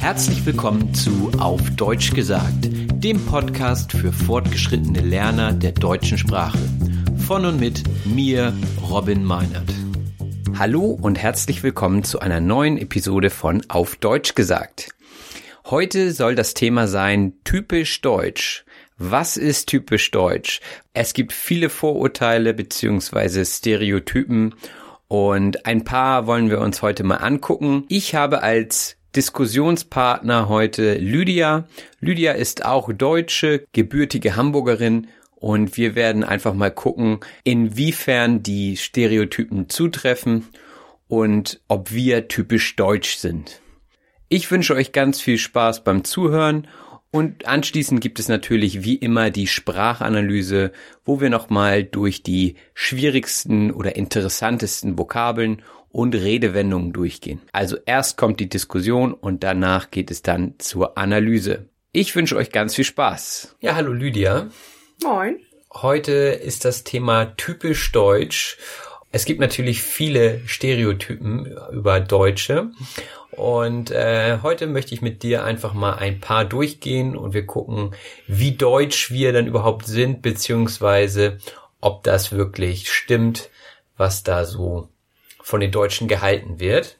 Herzlich willkommen zu Auf Deutsch gesagt, dem Podcast für fortgeschrittene Lerner der deutschen Sprache. Von und mit mir, Robin Meinert. Hallo und herzlich willkommen zu einer neuen Episode von Auf Deutsch gesagt. Heute soll das Thema sein typisch deutsch. Was ist typisch deutsch? Es gibt viele Vorurteile bzw. Stereotypen und ein paar wollen wir uns heute mal angucken. Ich habe als Diskussionspartner heute Lydia. Lydia ist auch Deutsche, gebürtige Hamburgerin und wir werden einfach mal gucken, inwiefern die Stereotypen zutreffen und ob wir typisch deutsch sind. Ich wünsche euch ganz viel Spaß beim Zuhören und anschließend gibt es natürlich wie immer die Sprachanalyse, wo wir nochmal durch die schwierigsten oder interessantesten Vokabeln und Redewendungen durchgehen. Also erst kommt die Diskussion und danach geht es dann zur Analyse. Ich wünsche euch ganz viel Spaß. Ja, hallo Lydia. Moin. Heute ist das Thema typisch deutsch. Es gibt natürlich viele Stereotypen über Deutsche. Und äh, heute möchte ich mit dir einfach mal ein paar durchgehen und wir gucken, wie deutsch wir dann überhaupt sind, beziehungsweise ob das wirklich stimmt, was da so von den Deutschen gehalten wird.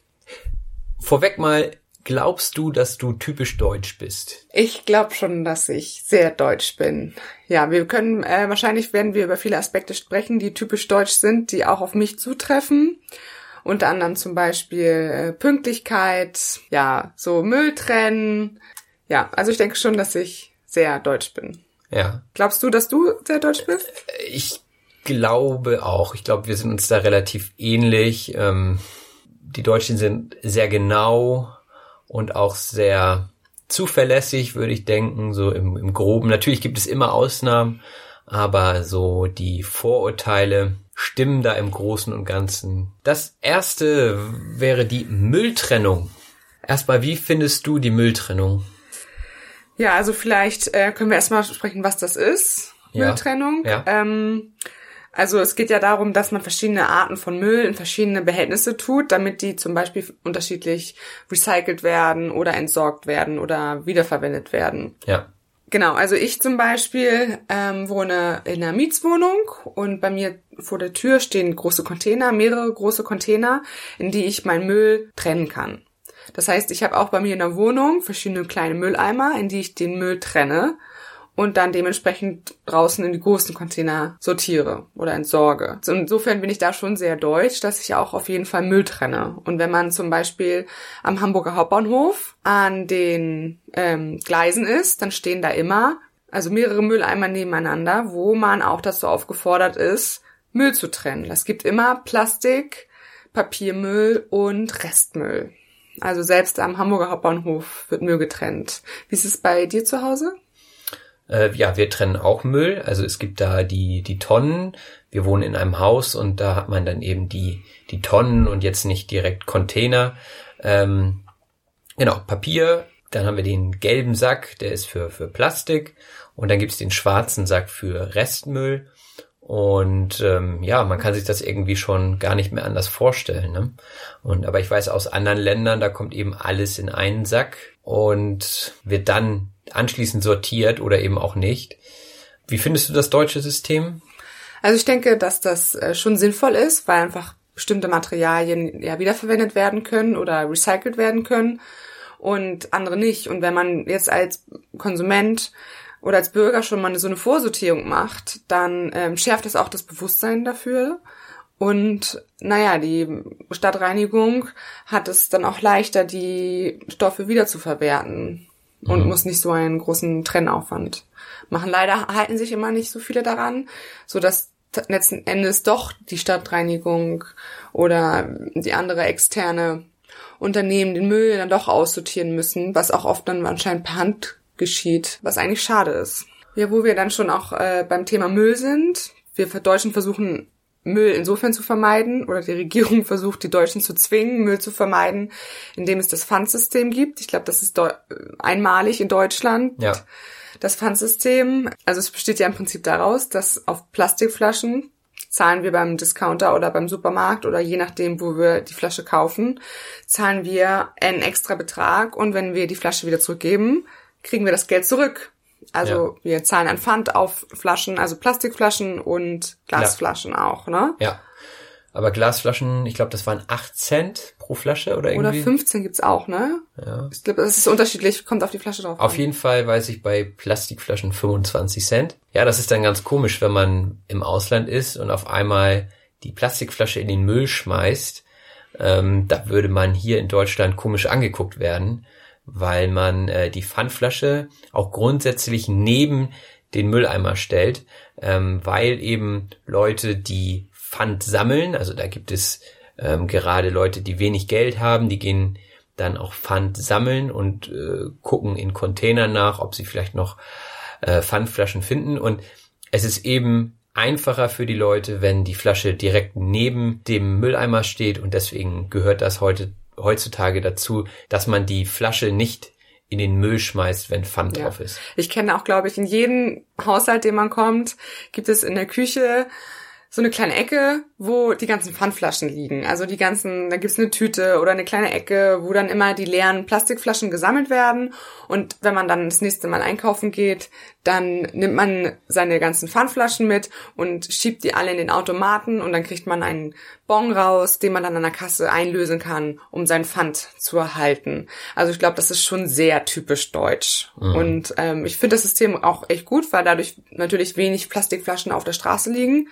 Vorweg mal, glaubst du, dass du typisch deutsch bist? Ich glaube schon, dass ich sehr deutsch bin. Ja, wir können, äh, wahrscheinlich werden wir über viele Aspekte sprechen, die typisch deutsch sind, die auch auf mich zutreffen. Unter anderem zum Beispiel äh, Pünktlichkeit, ja, so Müll trennen. Ja, also ich denke schon, dass ich sehr deutsch bin. Ja. Glaubst du, dass du sehr deutsch bist? Ich glaube auch. Ich glaube, wir sind uns da relativ ähnlich. Ähm, die Deutschen sind sehr genau und auch sehr zuverlässig, würde ich denken, so im, im Groben. Natürlich gibt es immer Ausnahmen, aber so die Vorurteile stimmen da im Großen und Ganzen. Das erste wäre die Mülltrennung. Erstmal, wie findest du die Mülltrennung? Ja, also vielleicht äh, können wir erstmal sprechen, was das ist. Ja. Mülltrennung. Ja. Ähm, also es geht ja darum, dass man verschiedene Arten von Müll in verschiedene Behältnisse tut, damit die zum Beispiel unterschiedlich recycelt werden oder entsorgt werden oder wiederverwendet werden. Ja. Genau, also ich zum Beispiel ähm, wohne in einer Mietswohnung und bei mir vor der Tür stehen große Container, mehrere große Container, in die ich meinen Müll trennen kann. Das heißt, ich habe auch bei mir in der Wohnung verschiedene kleine Mülleimer, in die ich den Müll trenne und dann dementsprechend draußen in die großen Container sortiere oder entsorge. So, Insofern bin ich da schon sehr deutsch, dass ich auch auf jeden Fall Müll trenne. Und wenn man zum Beispiel am Hamburger Hauptbahnhof an den ähm, Gleisen ist, dann stehen da immer also mehrere Mülleimer nebeneinander, wo man auch dazu aufgefordert ist, Müll zu trennen. Es gibt immer Plastik, Papiermüll und Restmüll. Also selbst am Hamburger Hauptbahnhof wird Müll getrennt. Wie ist es bei dir zu Hause? Äh, ja, wir trennen auch Müll. Also es gibt da die, die Tonnen. Wir wohnen in einem Haus und da hat man dann eben die, die Tonnen und jetzt nicht direkt Container. Ähm, genau, Papier. Dann haben wir den gelben Sack, der ist für, für Plastik. Und dann gibt's den schwarzen Sack für Restmüll. Und ähm, ja, man kann sich das irgendwie schon gar nicht mehr anders vorstellen. Ne? Und aber ich weiß aus anderen Ländern, da kommt eben alles in einen Sack und wird dann anschließend sortiert oder eben auch nicht. Wie findest du das deutsche System? Also ich denke, dass das äh, schon sinnvoll ist, weil einfach bestimmte Materialien ja wiederverwendet werden können oder recycelt werden können und andere nicht. Und wenn man jetzt als Konsument oder als Bürger schon mal so eine Vorsortierung macht, dann ähm, schärft das auch das Bewusstsein dafür. Und naja, die Stadtreinigung hat es dann auch leichter, die Stoffe wieder zu verwerten und mhm. muss nicht so einen großen Trennaufwand machen. Leider halten sich immer nicht so viele daran, so dass letzten Endes doch die Stadtreinigung oder die andere externe Unternehmen den Müll dann doch aussortieren müssen, was auch oft dann anscheinend per Hand geschieht, was eigentlich schade ist. Ja, wo wir dann schon auch äh, beim Thema Müll sind. Wir Deutschen versuchen Müll insofern zu vermeiden oder die Regierung versucht, die Deutschen zu zwingen, Müll zu vermeiden, indem es das Pfandsystem gibt. Ich glaube, das ist einmalig in Deutschland. Ja. Das Pfandsystem, also es besteht ja im Prinzip daraus, dass auf Plastikflaschen zahlen wir beim Discounter oder beim Supermarkt oder je nachdem, wo wir die Flasche kaufen, zahlen wir einen extra Betrag und wenn wir die Flasche wieder zurückgeben, kriegen wir das Geld zurück. Also ja. wir zahlen ein Pfand auf Flaschen, also Plastikflaschen und Glasflaschen ja. auch, ne? Ja. Aber Glasflaschen, ich glaube, das waren 8 Cent pro Flasche oder irgendwie. Oder 15 gibt's auch, ne? Ja. Ich glaube, das ist unterschiedlich, kommt auf die Flasche drauf. Auf an. jeden Fall weiß ich bei Plastikflaschen 25 Cent. Ja, das ist dann ganz komisch, wenn man im Ausland ist und auf einmal die Plastikflasche in den Müll schmeißt. Ähm, da würde man hier in Deutschland komisch angeguckt werden weil man äh, die Pfandflasche auch grundsätzlich neben den Mülleimer stellt, ähm, weil eben Leute, die Pfand sammeln, also da gibt es ähm, gerade Leute, die wenig Geld haben, die gehen dann auch Pfand sammeln und äh, gucken in Containern nach, ob sie vielleicht noch äh, Pfandflaschen finden. Und es ist eben einfacher für die Leute, wenn die Flasche direkt neben dem Mülleimer steht und deswegen gehört das heute heutzutage dazu, dass man die Flasche nicht in den Müll schmeißt, wenn Pfand ja. drauf ist. Ich kenne auch, glaube ich, in jedem Haushalt, den man kommt, gibt es in der Küche so eine kleine Ecke, wo die ganzen Pfandflaschen liegen. Also die ganzen, da gibt's eine Tüte oder eine kleine Ecke, wo dann immer die leeren Plastikflaschen gesammelt werden. Und wenn man dann das nächste Mal einkaufen geht, dann nimmt man seine ganzen Pfandflaschen mit und schiebt die alle in den Automaten und dann kriegt man einen Bon raus, den man dann an der Kasse einlösen kann, um sein Pfand zu erhalten. Also ich glaube, das ist schon sehr typisch deutsch. Mhm. Und ähm, ich finde das System auch echt gut, weil dadurch natürlich wenig Plastikflaschen auf der Straße liegen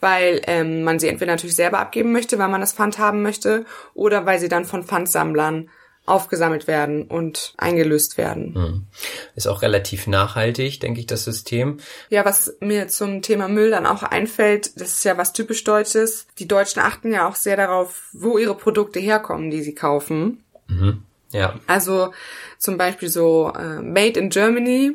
weil ähm, man sie entweder natürlich selber abgeben möchte, weil man das Pfand haben möchte, oder weil sie dann von Pfandsammlern aufgesammelt werden und eingelöst werden. Hm. Ist auch relativ nachhaltig, denke ich, das System. Ja, was mir zum Thema Müll dann auch einfällt, das ist ja was typisch Deutsches. Die Deutschen achten ja auch sehr darauf, wo ihre Produkte herkommen, die sie kaufen. Mhm. Ja. Also zum Beispiel so äh, Made in Germany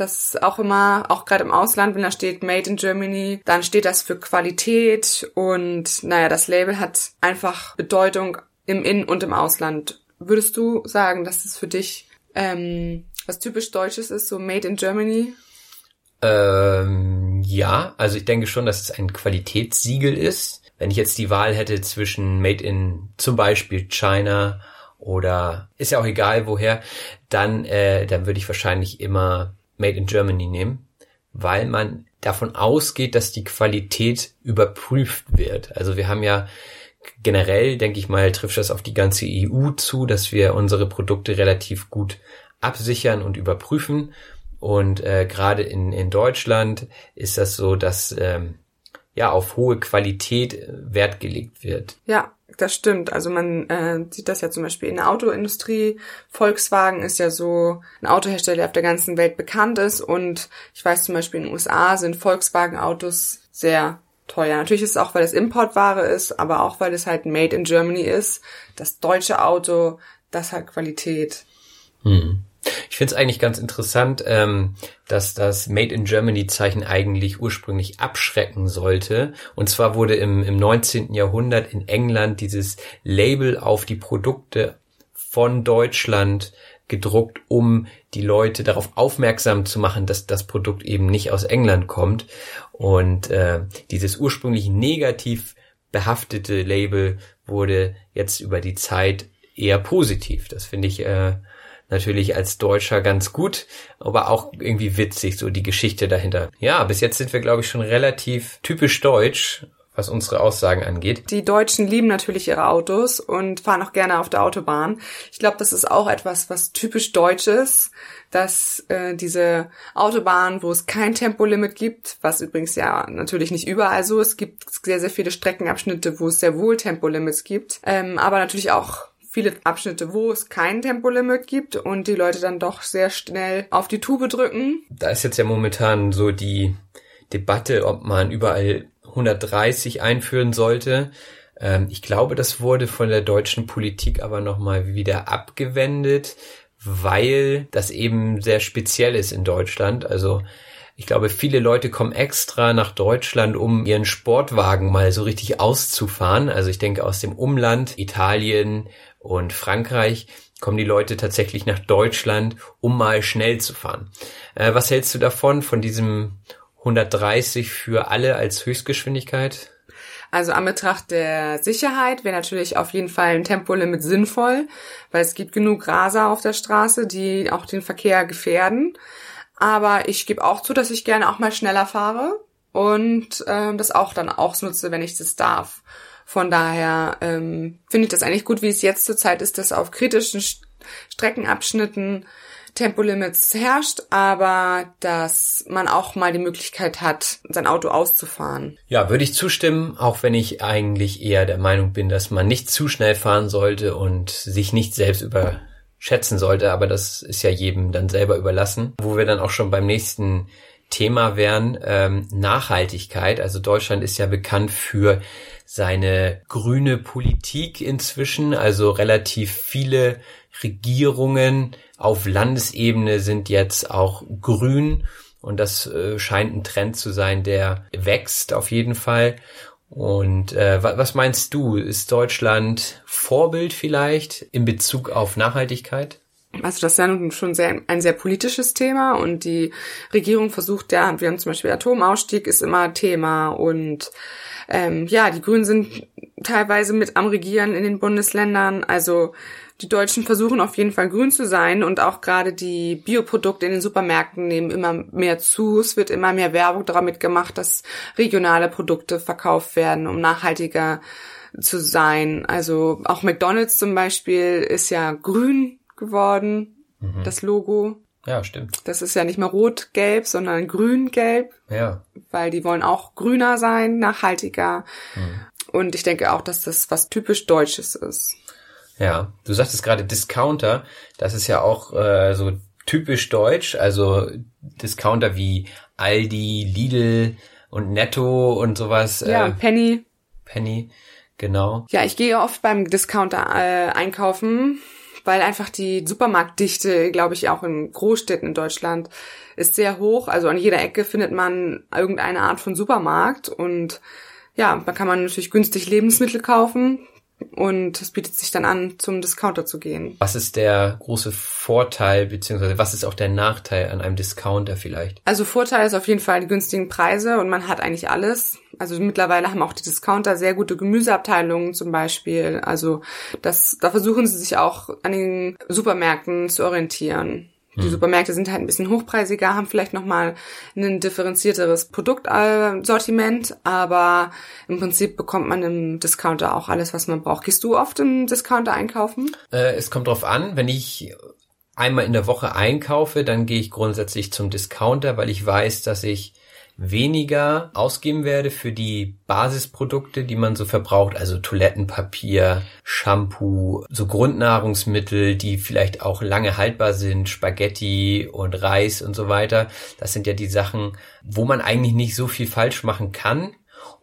das ist auch immer, auch gerade im Ausland, wenn da steht Made in Germany, dann steht das für Qualität und naja, das Label hat einfach Bedeutung im In- und im Ausland. Würdest du sagen, dass es für dich ähm, was typisch Deutsches ist, so Made in Germany? Ähm, ja, also ich denke schon, dass es ein Qualitätssiegel ist. Wenn ich jetzt die Wahl hätte zwischen Made in zum Beispiel China oder ist ja auch egal woher, dann, äh, dann würde ich wahrscheinlich immer Made in Germany nehmen, weil man davon ausgeht, dass die Qualität überprüft wird. Also wir haben ja generell, denke ich mal, trifft das auf die ganze EU zu, dass wir unsere Produkte relativ gut absichern und überprüfen. Und äh, gerade in, in Deutschland ist das so, dass ähm, ja auf hohe Qualität Wert gelegt wird. Ja, das stimmt. Also man äh, sieht das ja zum Beispiel in der Autoindustrie. Volkswagen ist ja so ein Autohersteller, der auf der ganzen Welt bekannt ist. Und ich weiß zum Beispiel in den USA sind Volkswagen-Autos sehr teuer. Natürlich ist es auch, weil es Importware ist, aber auch, weil es halt Made in Germany ist. Das deutsche Auto, das hat Qualität. Hm. Ich finde es eigentlich ganz interessant, ähm, dass das Made in Germany Zeichen eigentlich ursprünglich abschrecken sollte. Und zwar wurde im, im 19. Jahrhundert in England dieses Label auf die Produkte von Deutschland gedruckt, um die Leute darauf aufmerksam zu machen, dass das Produkt eben nicht aus England kommt. Und äh, dieses ursprünglich negativ behaftete Label wurde jetzt über die Zeit eher positiv. Das finde ich äh, natürlich als Deutscher ganz gut, aber auch irgendwie witzig, so die Geschichte dahinter. Ja, bis jetzt sind wir, glaube ich, schon relativ typisch deutsch, was unsere Aussagen angeht. Die Deutschen lieben natürlich ihre Autos und fahren auch gerne auf der Autobahn. Ich glaube, das ist auch etwas, was typisch deutsch ist, dass äh, diese Autobahn, wo es kein Tempolimit gibt, was übrigens ja natürlich nicht überall so ist, gibt sehr, sehr viele Streckenabschnitte, wo es sehr wohl Tempolimits gibt, ähm, aber natürlich auch viele Abschnitte, wo es kein Tempolimit gibt und die Leute dann doch sehr schnell auf die Tube drücken. Da ist jetzt ja momentan so die Debatte, ob man überall 130 einführen sollte. Ähm, ich glaube, das wurde von der deutschen Politik aber nochmal wieder abgewendet, weil das eben sehr speziell ist in Deutschland. Also ich glaube, viele Leute kommen extra nach Deutschland, um ihren Sportwagen mal so richtig auszufahren. Also ich denke aus dem Umland, Italien und Frankreich, kommen die Leute tatsächlich nach Deutschland, um mal schnell zu fahren. Äh, was hältst du davon, von diesem 130 für alle als Höchstgeschwindigkeit? Also an Betracht der Sicherheit wäre natürlich auf jeden Fall ein Tempolimit sinnvoll, weil es gibt genug Raser auf der Straße, die auch den Verkehr gefährden. Aber ich gebe auch zu, dass ich gerne auch mal schneller fahre und äh, das auch dann ausnutze, wenn ich das darf. Von daher ähm, finde ich das eigentlich gut, wie es jetzt zurzeit ist, dass auf kritischen Streckenabschnitten Tempolimits herrscht, aber dass man auch mal die Möglichkeit hat, sein Auto auszufahren. Ja, würde ich zustimmen, auch wenn ich eigentlich eher der Meinung bin, dass man nicht zu schnell fahren sollte und sich nicht selbst überschätzen sollte, aber das ist ja jedem dann selber überlassen. Wo wir dann auch schon beim nächsten Thema wären, ähm, Nachhaltigkeit. Also Deutschland ist ja bekannt für seine grüne Politik inzwischen, also relativ viele Regierungen auf Landesebene sind jetzt auch grün und das äh, scheint ein Trend zu sein, der wächst auf jeden Fall. Und äh, was meinst du, ist Deutschland Vorbild vielleicht in Bezug auf Nachhaltigkeit? Also das ist ja nun schon sehr, ein sehr politisches Thema und die Regierung versucht ja, wir haben zum Beispiel Atomausstieg ist immer Thema und ähm, ja, die Grünen sind teilweise mit am Regieren in den Bundesländern. Also die Deutschen versuchen auf jeden Fall grün zu sein und auch gerade die Bioprodukte in den Supermärkten nehmen immer mehr zu. Es wird immer mehr Werbung damit gemacht, dass regionale Produkte verkauft werden, um nachhaltiger zu sein. Also auch McDonald's zum Beispiel ist ja grün geworden, mhm. das Logo. Ja, stimmt. Das ist ja nicht mehr rot-gelb, sondern grün-gelb. Ja. Weil die wollen auch grüner sein, nachhaltiger. Mhm. Und ich denke auch, dass das was typisch Deutsches ist. Ja, du sagtest gerade Discounter, das ist ja auch äh, so typisch deutsch, also Discounter wie Aldi, Lidl und Netto und sowas. Ja, äh, Penny. Penny, genau. Ja, ich gehe oft beim Discounter äh, einkaufen, weil einfach die Supermarktdichte, glaube ich, auch in Großstädten in Deutschland ist sehr hoch. Also an jeder Ecke findet man irgendeine Art von Supermarkt und ja, da kann man natürlich günstig Lebensmittel kaufen. Und es bietet sich dann an, zum Discounter zu gehen. Was ist der große Vorteil, beziehungsweise was ist auch der Nachteil an einem Discounter vielleicht? Also Vorteil ist auf jeden Fall die günstigen Preise und man hat eigentlich alles. Also mittlerweile haben auch die Discounter sehr gute Gemüseabteilungen zum Beispiel. Also das, da versuchen sie sich auch an den Supermärkten zu orientieren. Die hm. Supermärkte sind halt ein bisschen hochpreisiger, haben vielleicht nochmal ein differenzierteres Produktsortiment, aber im Prinzip bekommt man im Discounter auch alles, was man braucht. Gehst du oft im Discounter einkaufen? Äh, es kommt drauf an, wenn ich einmal in der Woche einkaufe, dann gehe ich grundsätzlich zum Discounter, weil ich weiß, dass ich weniger ausgeben werde für die Basisprodukte, die man so verbraucht, also Toilettenpapier, Shampoo, so Grundnahrungsmittel, die vielleicht auch lange haltbar sind, Spaghetti und Reis und so weiter. Das sind ja die Sachen, wo man eigentlich nicht so viel falsch machen kann,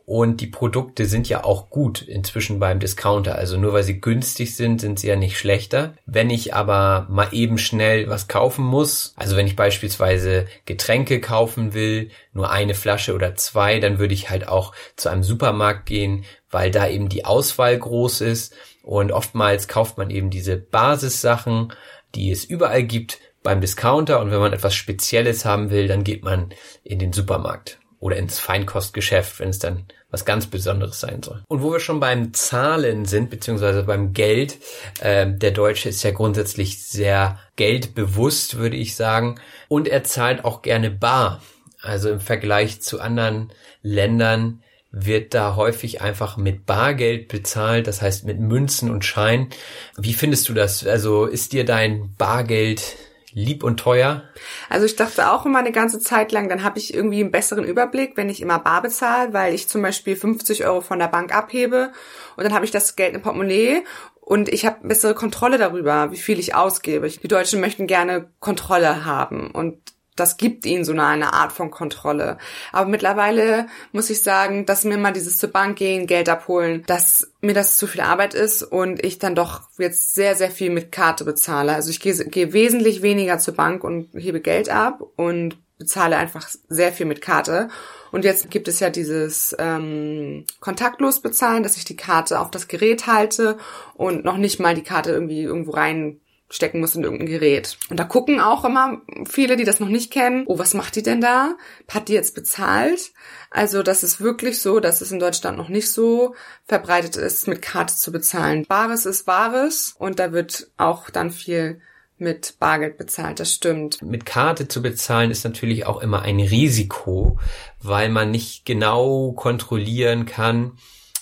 und die Produkte sind ja auch gut inzwischen beim Discounter. Also nur weil sie günstig sind, sind sie ja nicht schlechter. Wenn ich aber mal eben schnell was kaufen muss, also wenn ich beispielsweise Getränke kaufen will, nur eine Flasche oder zwei, dann würde ich halt auch zu einem Supermarkt gehen, weil da eben die Auswahl groß ist. Und oftmals kauft man eben diese Basissachen, die es überall gibt, beim Discounter. Und wenn man etwas Spezielles haben will, dann geht man in den Supermarkt oder ins Feinkostgeschäft, wenn es dann was ganz Besonderes sein soll. Und wo wir schon beim Zahlen sind, beziehungsweise beim Geld, äh, der Deutsche ist ja grundsätzlich sehr geldbewusst, würde ich sagen. Und er zahlt auch gerne bar. Also im Vergleich zu anderen Ländern wird da häufig einfach mit Bargeld bezahlt, das heißt mit Münzen und Schein. Wie findest du das? Also ist dir dein Bargeld lieb und teuer? Also ich dachte auch immer eine ganze Zeit lang, dann habe ich irgendwie einen besseren Überblick, wenn ich immer bar bezahle, weil ich zum Beispiel 50 Euro von der Bank abhebe und dann habe ich das Geld im Portemonnaie und ich habe bessere Kontrolle darüber, wie viel ich ausgebe. Die Deutschen möchten gerne Kontrolle haben und das gibt ihnen so eine, eine Art von Kontrolle. Aber mittlerweile muss ich sagen, dass mir mal dieses zur Bank gehen, Geld abholen, dass mir das zu viel Arbeit ist und ich dann doch jetzt sehr, sehr viel mit Karte bezahle. Also ich gehe, gehe wesentlich weniger zur Bank und hebe Geld ab und bezahle einfach sehr viel mit Karte. Und jetzt gibt es ja dieses ähm, kontaktlos bezahlen, dass ich die Karte auf das Gerät halte und noch nicht mal die Karte irgendwie irgendwo rein stecken muss in irgendein Gerät. Und da gucken auch immer viele, die das noch nicht kennen, oh, was macht die denn da? Hat die jetzt bezahlt? Also das ist wirklich so, dass es in Deutschland noch nicht so verbreitet ist, mit Karte zu bezahlen. Bares ist Wahres und da wird auch dann viel mit Bargeld bezahlt, das stimmt. Mit Karte zu bezahlen ist natürlich auch immer ein Risiko, weil man nicht genau kontrollieren kann,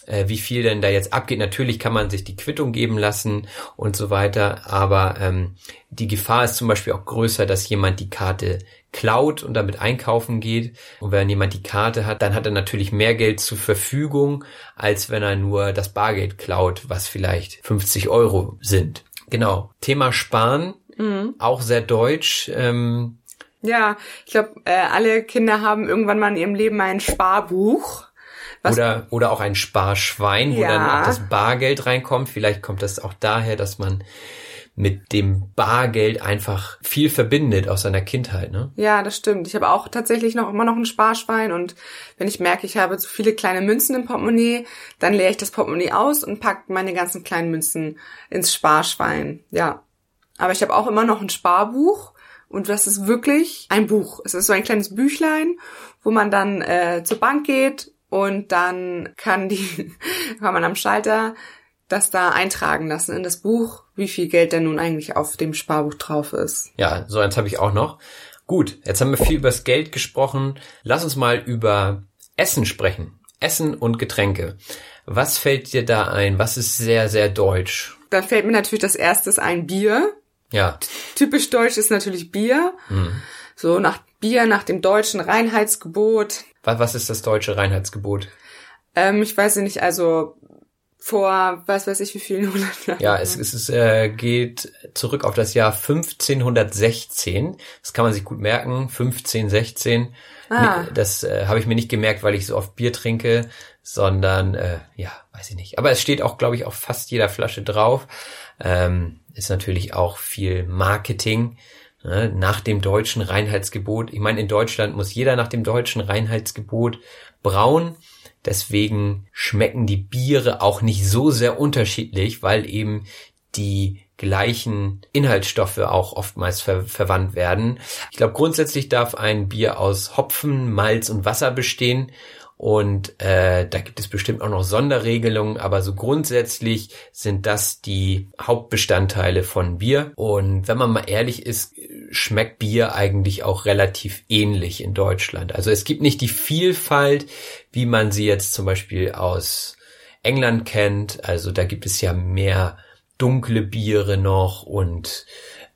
äh, wie viel denn da jetzt abgeht. Natürlich kann man sich die Quittung geben lassen und so weiter, aber ähm, die Gefahr ist zum Beispiel auch größer, dass jemand die Karte klaut und damit einkaufen geht. Und wenn jemand die Karte hat, dann hat er natürlich mehr Geld zur Verfügung, als wenn er nur das Bargeld klaut, was vielleicht 50 Euro sind. Genau. Thema Sparen, mhm. auch sehr deutsch. Ähm, ja, ich glaube, äh, alle Kinder haben irgendwann mal in ihrem Leben ein Sparbuch. Was? Oder, oder auch ein Sparschwein, wo ja. dann auch das Bargeld reinkommt. Vielleicht kommt das auch daher, dass man mit dem Bargeld einfach viel verbindet aus seiner Kindheit, ne? Ja, das stimmt. Ich habe auch tatsächlich noch immer noch ein Sparschwein und wenn ich merke, ich habe zu viele kleine Münzen im Portemonnaie, dann leere ich das Portemonnaie aus und packe meine ganzen kleinen Münzen ins Sparschwein. Ja. Aber ich habe auch immer noch ein Sparbuch und das ist wirklich ein Buch. Es ist so ein kleines Büchlein, wo man dann äh, zur Bank geht und dann kann die, kann man am Schalter das da eintragen lassen in das Buch, wie viel Geld denn nun eigentlich auf dem Sparbuch drauf ist. Ja, so eins habe ich auch noch. Gut, jetzt haben wir viel über das Geld gesprochen. Lass uns mal über Essen sprechen. Essen und Getränke. Was fällt dir da ein? Was ist sehr, sehr deutsch? Da fällt mir natürlich das erstes ein Bier. Ja. Typisch deutsch ist natürlich Bier. Mhm. So nach Bier, nach dem deutschen Reinheitsgebot. Was ist das deutsche Reinheitsgebot? Ähm, ich weiß nicht, also vor was weiß ich wie vielen hundert Jahren. Ja, es, es äh, geht zurück auf das Jahr 1516. Das kann man sich gut merken. 1516. Ah. Das äh, habe ich mir nicht gemerkt, weil ich so oft Bier trinke, sondern äh, ja, weiß ich nicht. Aber es steht auch, glaube ich, auf fast jeder Flasche drauf. Ähm, ist natürlich auch viel Marketing. Ne, nach dem deutschen Reinheitsgebot. Ich meine, in Deutschland muss jeder nach dem deutschen Reinheitsgebot brauen. Deswegen schmecken die Biere auch nicht so sehr unterschiedlich, weil eben die gleichen Inhaltsstoffe auch oftmals ver verwandt werden. Ich glaube, grundsätzlich darf ein Bier aus Hopfen, Malz und Wasser bestehen und äh, da gibt es bestimmt auch noch Sonderregelungen, aber so grundsätzlich sind das die Hauptbestandteile von Bier. Und wenn man mal ehrlich ist, schmeckt Bier eigentlich auch relativ ähnlich in Deutschland. Also es gibt nicht die Vielfalt, wie man sie jetzt zum Beispiel aus England kennt. Also da gibt es ja mehr dunkle Biere noch und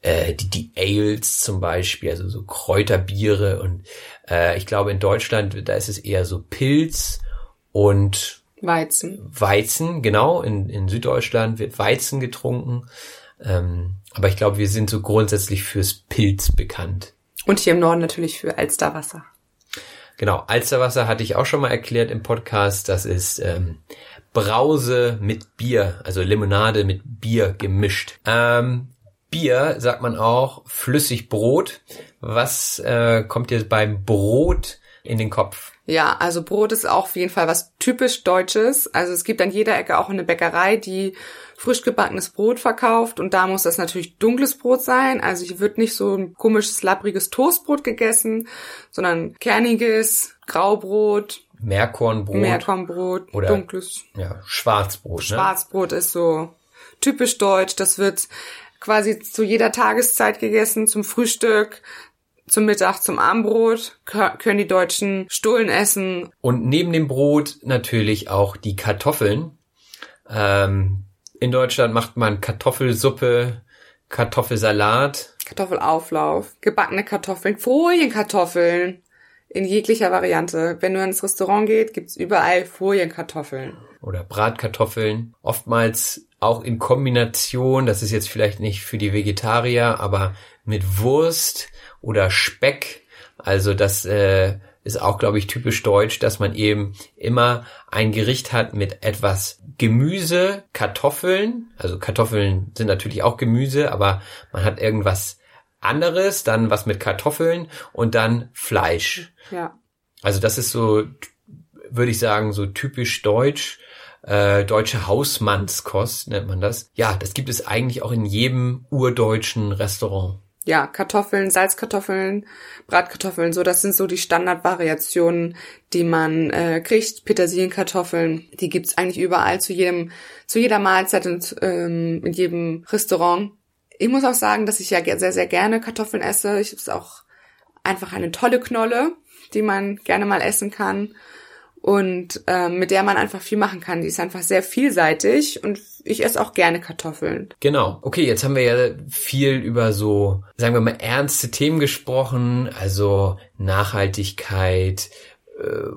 äh, die, die Ales zum Beispiel, also so Kräuterbiere und äh, ich glaube in Deutschland, da ist es eher so Pilz und Weizen. Weizen, genau. In, in Süddeutschland wird Weizen getrunken. Ähm, aber ich glaube, wir sind so grundsätzlich fürs Pilz bekannt. Und hier im Norden natürlich für Alsterwasser. Genau, Alsterwasser hatte ich auch schon mal erklärt im Podcast. Das ist ähm, Brause mit Bier, also Limonade mit Bier gemischt. Ähm, Bier sagt man auch flüssig Brot. Was äh, kommt dir beim Brot in den Kopf? Ja, also Brot ist auch auf jeden Fall was typisch Deutsches. Also es gibt an jeder Ecke auch eine Bäckerei, die frisch gebackenes Brot verkauft und da muss das natürlich dunkles Brot sein. Also hier wird nicht so ein komisches, lappriges Toastbrot gegessen, sondern kerniges Graubrot. Meerkornbrot. Meerkornbrot, oder dunkles. Ja, Schwarzbrot. Ne? Schwarzbrot ist so typisch deutsch. Das wird quasi zu jeder Tageszeit gegessen, zum Frühstück, zum Mittag, zum Abendbrot können die Deutschen Stullen essen. Und neben dem Brot natürlich auch die Kartoffeln. Ähm, in Deutschland macht man Kartoffelsuppe, Kartoffelsalat. Kartoffelauflauf, gebackene Kartoffeln, Folienkartoffeln in jeglicher Variante. Wenn du ins Restaurant geht, gibt's überall Folienkartoffeln. Oder Bratkartoffeln. Oftmals auch in Kombination, das ist jetzt vielleicht nicht für die Vegetarier, aber mit Wurst oder Speck. Also das äh, ist auch, glaube ich, typisch deutsch, dass man eben immer ein Gericht hat mit etwas Gemüse, Kartoffeln. Also Kartoffeln sind natürlich auch Gemüse, aber man hat irgendwas anderes, dann was mit Kartoffeln und dann Fleisch. Ja. Also das ist so, würde ich sagen, so typisch deutsch. Äh, deutsche Hausmannskost nennt man das. Ja, das gibt es eigentlich auch in jedem urdeutschen Restaurant ja, Kartoffeln, Salzkartoffeln, Bratkartoffeln, so das sind so die Standardvariationen, die man äh, kriegt. Petersilienkartoffeln, die gibt's eigentlich überall zu jedem, zu jeder Mahlzeit und ähm, in jedem Restaurant. Ich muss auch sagen, dass ich ja sehr, sehr gerne Kartoffeln esse. Ich ist auch einfach eine tolle Knolle, die man gerne mal essen kann und ähm, mit der man einfach viel machen kann. Die ist einfach sehr vielseitig und ich esse auch gerne Kartoffeln. Genau. Okay, jetzt haben wir ja viel über so, sagen wir mal, ernste Themen gesprochen, also Nachhaltigkeit, äh,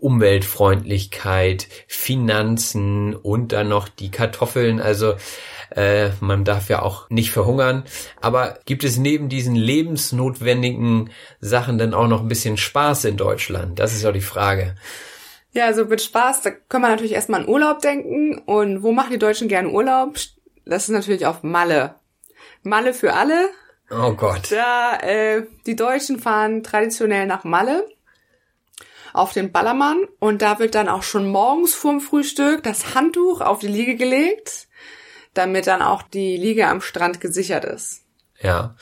Umweltfreundlichkeit, Finanzen und dann noch die Kartoffeln. Also äh, man darf ja auch nicht verhungern. Aber gibt es neben diesen lebensnotwendigen Sachen dann auch noch ein bisschen Spaß in Deutschland? Das ist ja die Frage. Ja, also mit Spaß, da kann man natürlich erstmal an Urlaub denken. Und wo machen die Deutschen gerne Urlaub? Das ist natürlich auf Malle. Malle für alle. Oh Gott. Da, äh, die Deutschen fahren traditionell nach Malle auf den Ballermann und da wird dann auch schon morgens vorm Frühstück das Handtuch auf die Liege gelegt, damit dann auch die Liege am Strand gesichert ist. Ja.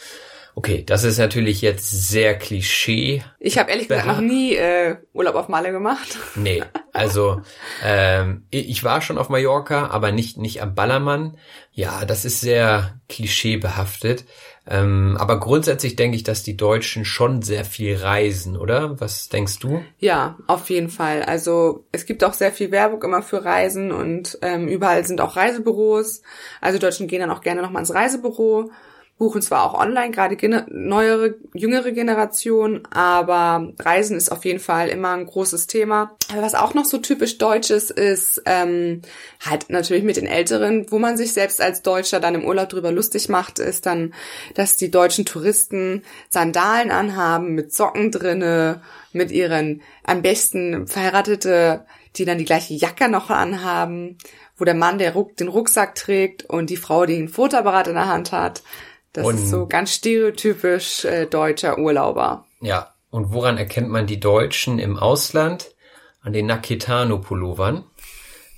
Okay, das ist natürlich jetzt sehr Klischee. Ich habe ehrlich gesagt noch nie äh, Urlaub auf Malle gemacht. Nee, also ähm, ich war schon auf Mallorca, aber nicht nicht am Ballermann. Ja, das ist sehr klischeebehaftet. Ähm, aber grundsätzlich denke ich, dass die Deutschen schon sehr viel reisen, oder? Was denkst du? Ja, auf jeden Fall. Also es gibt auch sehr viel Werbung immer für Reisen und ähm, überall sind auch Reisebüros. Also Deutschen gehen dann auch gerne nochmal ins Reisebüro buchen zwar auch online, gerade neuere, jüngere Generation, aber Reisen ist auf jeden Fall immer ein großes Thema. Aber was auch noch so typisch deutsch ist, ähm, halt natürlich mit den Älteren, wo man sich selbst als Deutscher dann im Urlaub drüber lustig macht, ist dann, dass die deutschen Touristen Sandalen anhaben mit Socken drinne, mit ihren am besten verheiratete, die dann die gleiche Jacke noch anhaben, wo der Mann der Ruck, den Rucksack trägt und die Frau, die ein Fotoapparat in der Hand hat. Das und, ist so ganz stereotypisch äh, deutscher Urlauber. Ja, und woran erkennt man die Deutschen im Ausland? An den Naketano-Pullovern.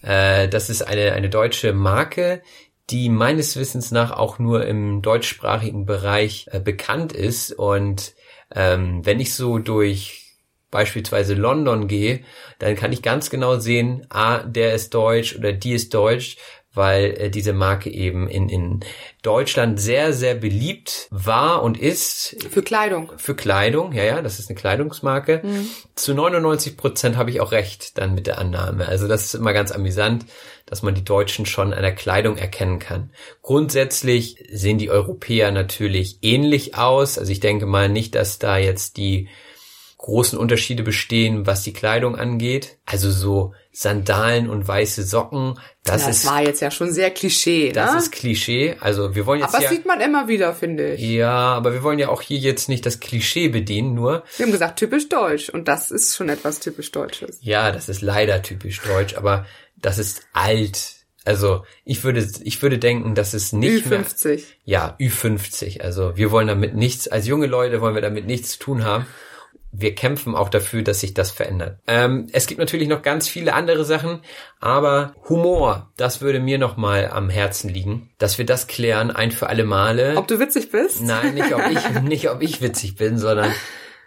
Äh, das ist eine, eine deutsche Marke, die meines Wissens nach auch nur im deutschsprachigen Bereich äh, bekannt ist. Und ähm, wenn ich so durch beispielsweise London gehe, dann kann ich ganz genau sehen, ah, der ist deutsch oder die ist deutsch, weil äh, diese Marke eben in, in Deutschland sehr, sehr beliebt war und ist. Für Kleidung. Für Kleidung, ja, ja, das ist eine Kleidungsmarke. Mhm. Zu 99 Prozent habe ich auch recht dann mit der Annahme. Also das ist immer ganz amüsant, dass man die Deutschen schon an der Kleidung erkennen kann. Grundsätzlich sehen die Europäer natürlich ähnlich aus. Also ich denke mal nicht, dass da jetzt die großen Unterschiede bestehen, was die Kleidung angeht. Also so Sandalen und weiße Socken. Das, ja, das ist, war jetzt ja schon sehr Klischee. Das ne? ist Klischee. Also wir wollen jetzt Aber das sieht man immer wieder, finde ich. Ja, aber wir wollen ja auch hier jetzt nicht das Klischee bedienen, nur. Wir haben gesagt typisch deutsch und das ist schon etwas typisch deutsches. Ja, das ist leider typisch deutsch, aber das ist alt. Also ich würde ich würde denken, dass es nicht Ü50. Mehr, ja, Ü50. Also wir wollen damit nichts als junge Leute wollen wir damit nichts zu tun haben wir kämpfen auch dafür, dass sich das verändert. Ähm, es gibt natürlich noch ganz viele andere Sachen, aber Humor, das würde mir noch mal am Herzen liegen, dass wir das klären ein für alle Male. Ob du witzig bist? Nein, nicht ob ich, nicht ob ich witzig bin, sondern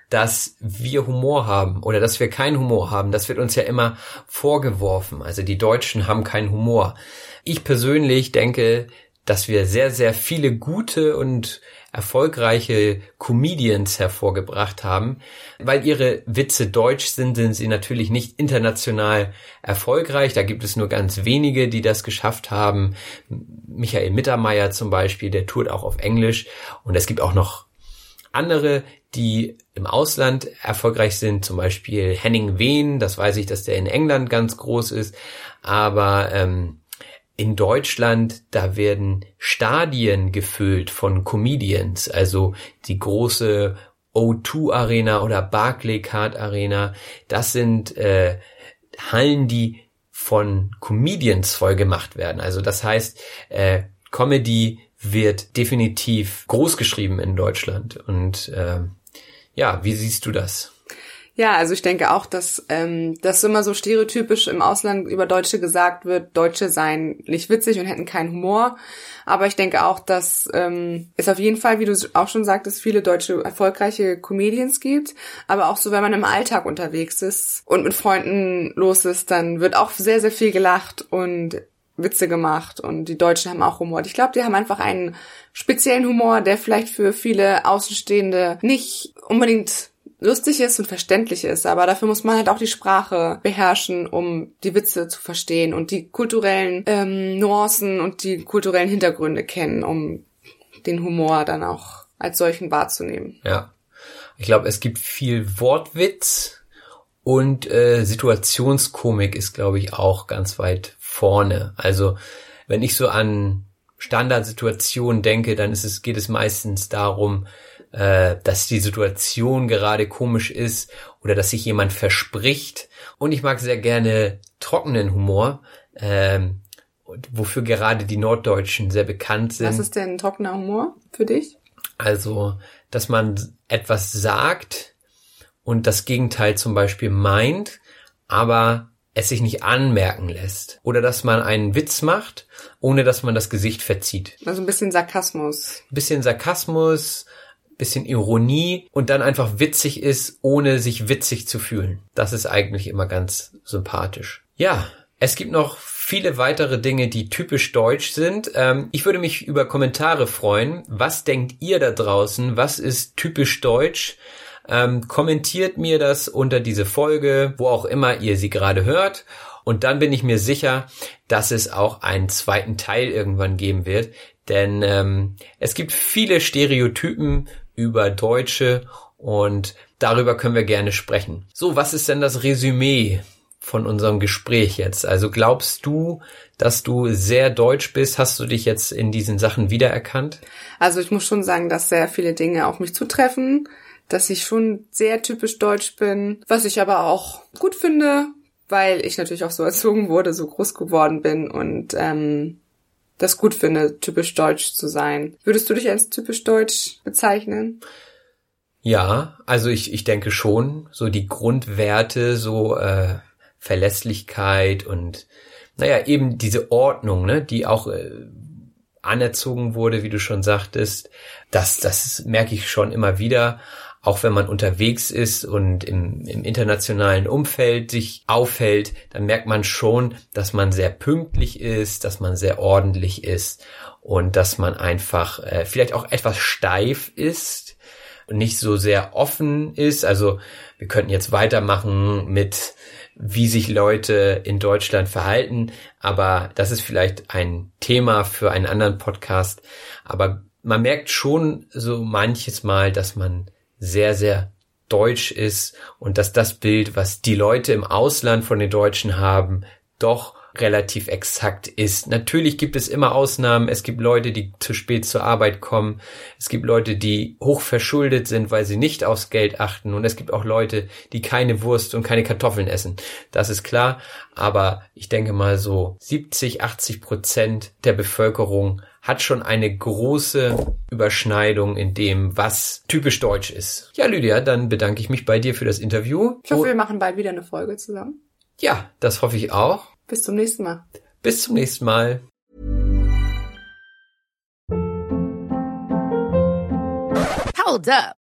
dass wir Humor haben oder dass wir keinen Humor haben. Das wird uns ja immer vorgeworfen. Also die Deutschen haben keinen Humor. Ich persönlich denke, dass wir sehr, sehr viele gute und erfolgreiche Comedians hervorgebracht haben. Weil ihre Witze deutsch sind, sind sie natürlich nicht international erfolgreich. Da gibt es nur ganz wenige, die das geschafft haben. Michael Mittermeier zum Beispiel, der tourt auch auf Englisch. Und es gibt auch noch andere, die im Ausland erfolgreich sind, zum Beispiel Henning Wehn, das weiß ich, dass der in England ganz groß ist, aber ähm, in Deutschland, da werden Stadien gefüllt von Comedians, also die große O2 Arena oder Barclaycard Arena, das sind äh, Hallen, die von Comedians voll gemacht werden. Also das heißt, äh, Comedy wird definitiv groß geschrieben in Deutschland. Und äh, ja, wie siehst du das? Ja, also ich denke auch, dass ähm, das immer so stereotypisch im Ausland über Deutsche gesagt wird, Deutsche seien nicht witzig und hätten keinen Humor. Aber ich denke auch, dass ähm, es auf jeden Fall, wie du auch schon sagtest, viele deutsche erfolgreiche Comedians gibt. Aber auch so, wenn man im Alltag unterwegs ist und mit Freunden los ist, dann wird auch sehr, sehr viel gelacht und Witze gemacht und die Deutschen haben auch Humor. Ich glaube, die haben einfach einen speziellen Humor, der vielleicht für viele Außenstehende nicht unbedingt lustig ist und verständlich ist, aber dafür muss man halt auch die Sprache beherrschen, um die Witze zu verstehen und die kulturellen ähm, Nuancen und die kulturellen Hintergründe kennen, um den Humor dann auch als solchen wahrzunehmen. Ja, ich glaube, es gibt viel Wortwitz und äh, Situationskomik ist, glaube ich, auch ganz weit vorne. Also wenn ich so an Standardsituationen denke, dann ist es, geht es meistens darum, äh, dass die Situation gerade komisch ist oder dass sich jemand verspricht. Und ich mag sehr gerne trockenen Humor, ähm, wofür gerade die Norddeutschen sehr bekannt sind. Was ist denn trockener Humor für dich? Also, dass man etwas sagt und das Gegenteil zum Beispiel meint, aber es sich nicht anmerken lässt. Oder dass man einen Witz macht, ohne dass man das Gesicht verzieht. Also ein bisschen Sarkasmus. Ein bisschen Sarkasmus, bisschen Ironie und dann einfach witzig ist, ohne sich witzig zu fühlen. Das ist eigentlich immer ganz sympathisch. Ja, es gibt noch viele weitere Dinge, die typisch deutsch sind. Ähm, ich würde mich über Kommentare freuen. Was denkt ihr da draußen? Was ist typisch deutsch? Ähm, kommentiert mir das unter diese Folge, wo auch immer ihr sie gerade hört. Und dann bin ich mir sicher, dass es auch einen zweiten Teil irgendwann geben wird. Denn ähm, es gibt viele Stereotypen über Deutsche und darüber können wir gerne sprechen. So, was ist denn das Resümee von unserem Gespräch jetzt? Also glaubst du, dass du sehr deutsch bist? Hast du dich jetzt in diesen Sachen wiedererkannt? Also ich muss schon sagen, dass sehr viele Dinge auf mich zutreffen, dass ich schon sehr typisch deutsch bin, was ich aber auch gut finde, weil ich natürlich auch so erzogen wurde, so groß geworden bin und ähm, das gut finde, typisch deutsch zu sein. Würdest du dich als typisch deutsch bezeichnen? Ja, also ich, ich denke schon, so die Grundwerte, so äh, Verlässlichkeit und naja, eben diese Ordnung, ne, die auch äh, anerzogen wurde, wie du schon sagtest, das, das merke ich schon immer wieder auch wenn man unterwegs ist und im, im internationalen Umfeld sich aufhält, dann merkt man schon, dass man sehr pünktlich ist, dass man sehr ordentlich ist und dass man einfach äh, vielleicht auch etwas steif ist und nicht so sehr offen ist. Also wir könnten jetzt weitermachen mit wie sich Leute in Deutschland verhalten, aber das ist vielleicht ein Thema für einen anderen Podcast. Aber man merkt schon so manches Mal, dass man sehr, sehr deutsch ist und dass das Bild, was die Leute im Ausland von den Deutschen haben, doch relativ exakt ist. Natürlich gibt es immer Ausnahmen. Es gibt Leute, die zu spät zur Arbeit kommen. Es gibt Leute, die hoch verschuldet sind, weil sie nicht aufs Geld achten. Und es gibt auch Leute, die keine Wurst und keine Kartoffeln essen. Das ist klar. Aber ich denke mal so 70, 80 Prozent der Bevölkerung hat schon eine große Überschneidung in dem, was typisch deutsch ist. Ja, Lydia, dann bedanke ich mich bei dir für das Interview. Ich hoffe, wir machen bald wieder eine Folge zusammen. Ja, das hoffe ich auch. Bis zum nächsten Mal. Bis zum nächsten Mal. Hold up.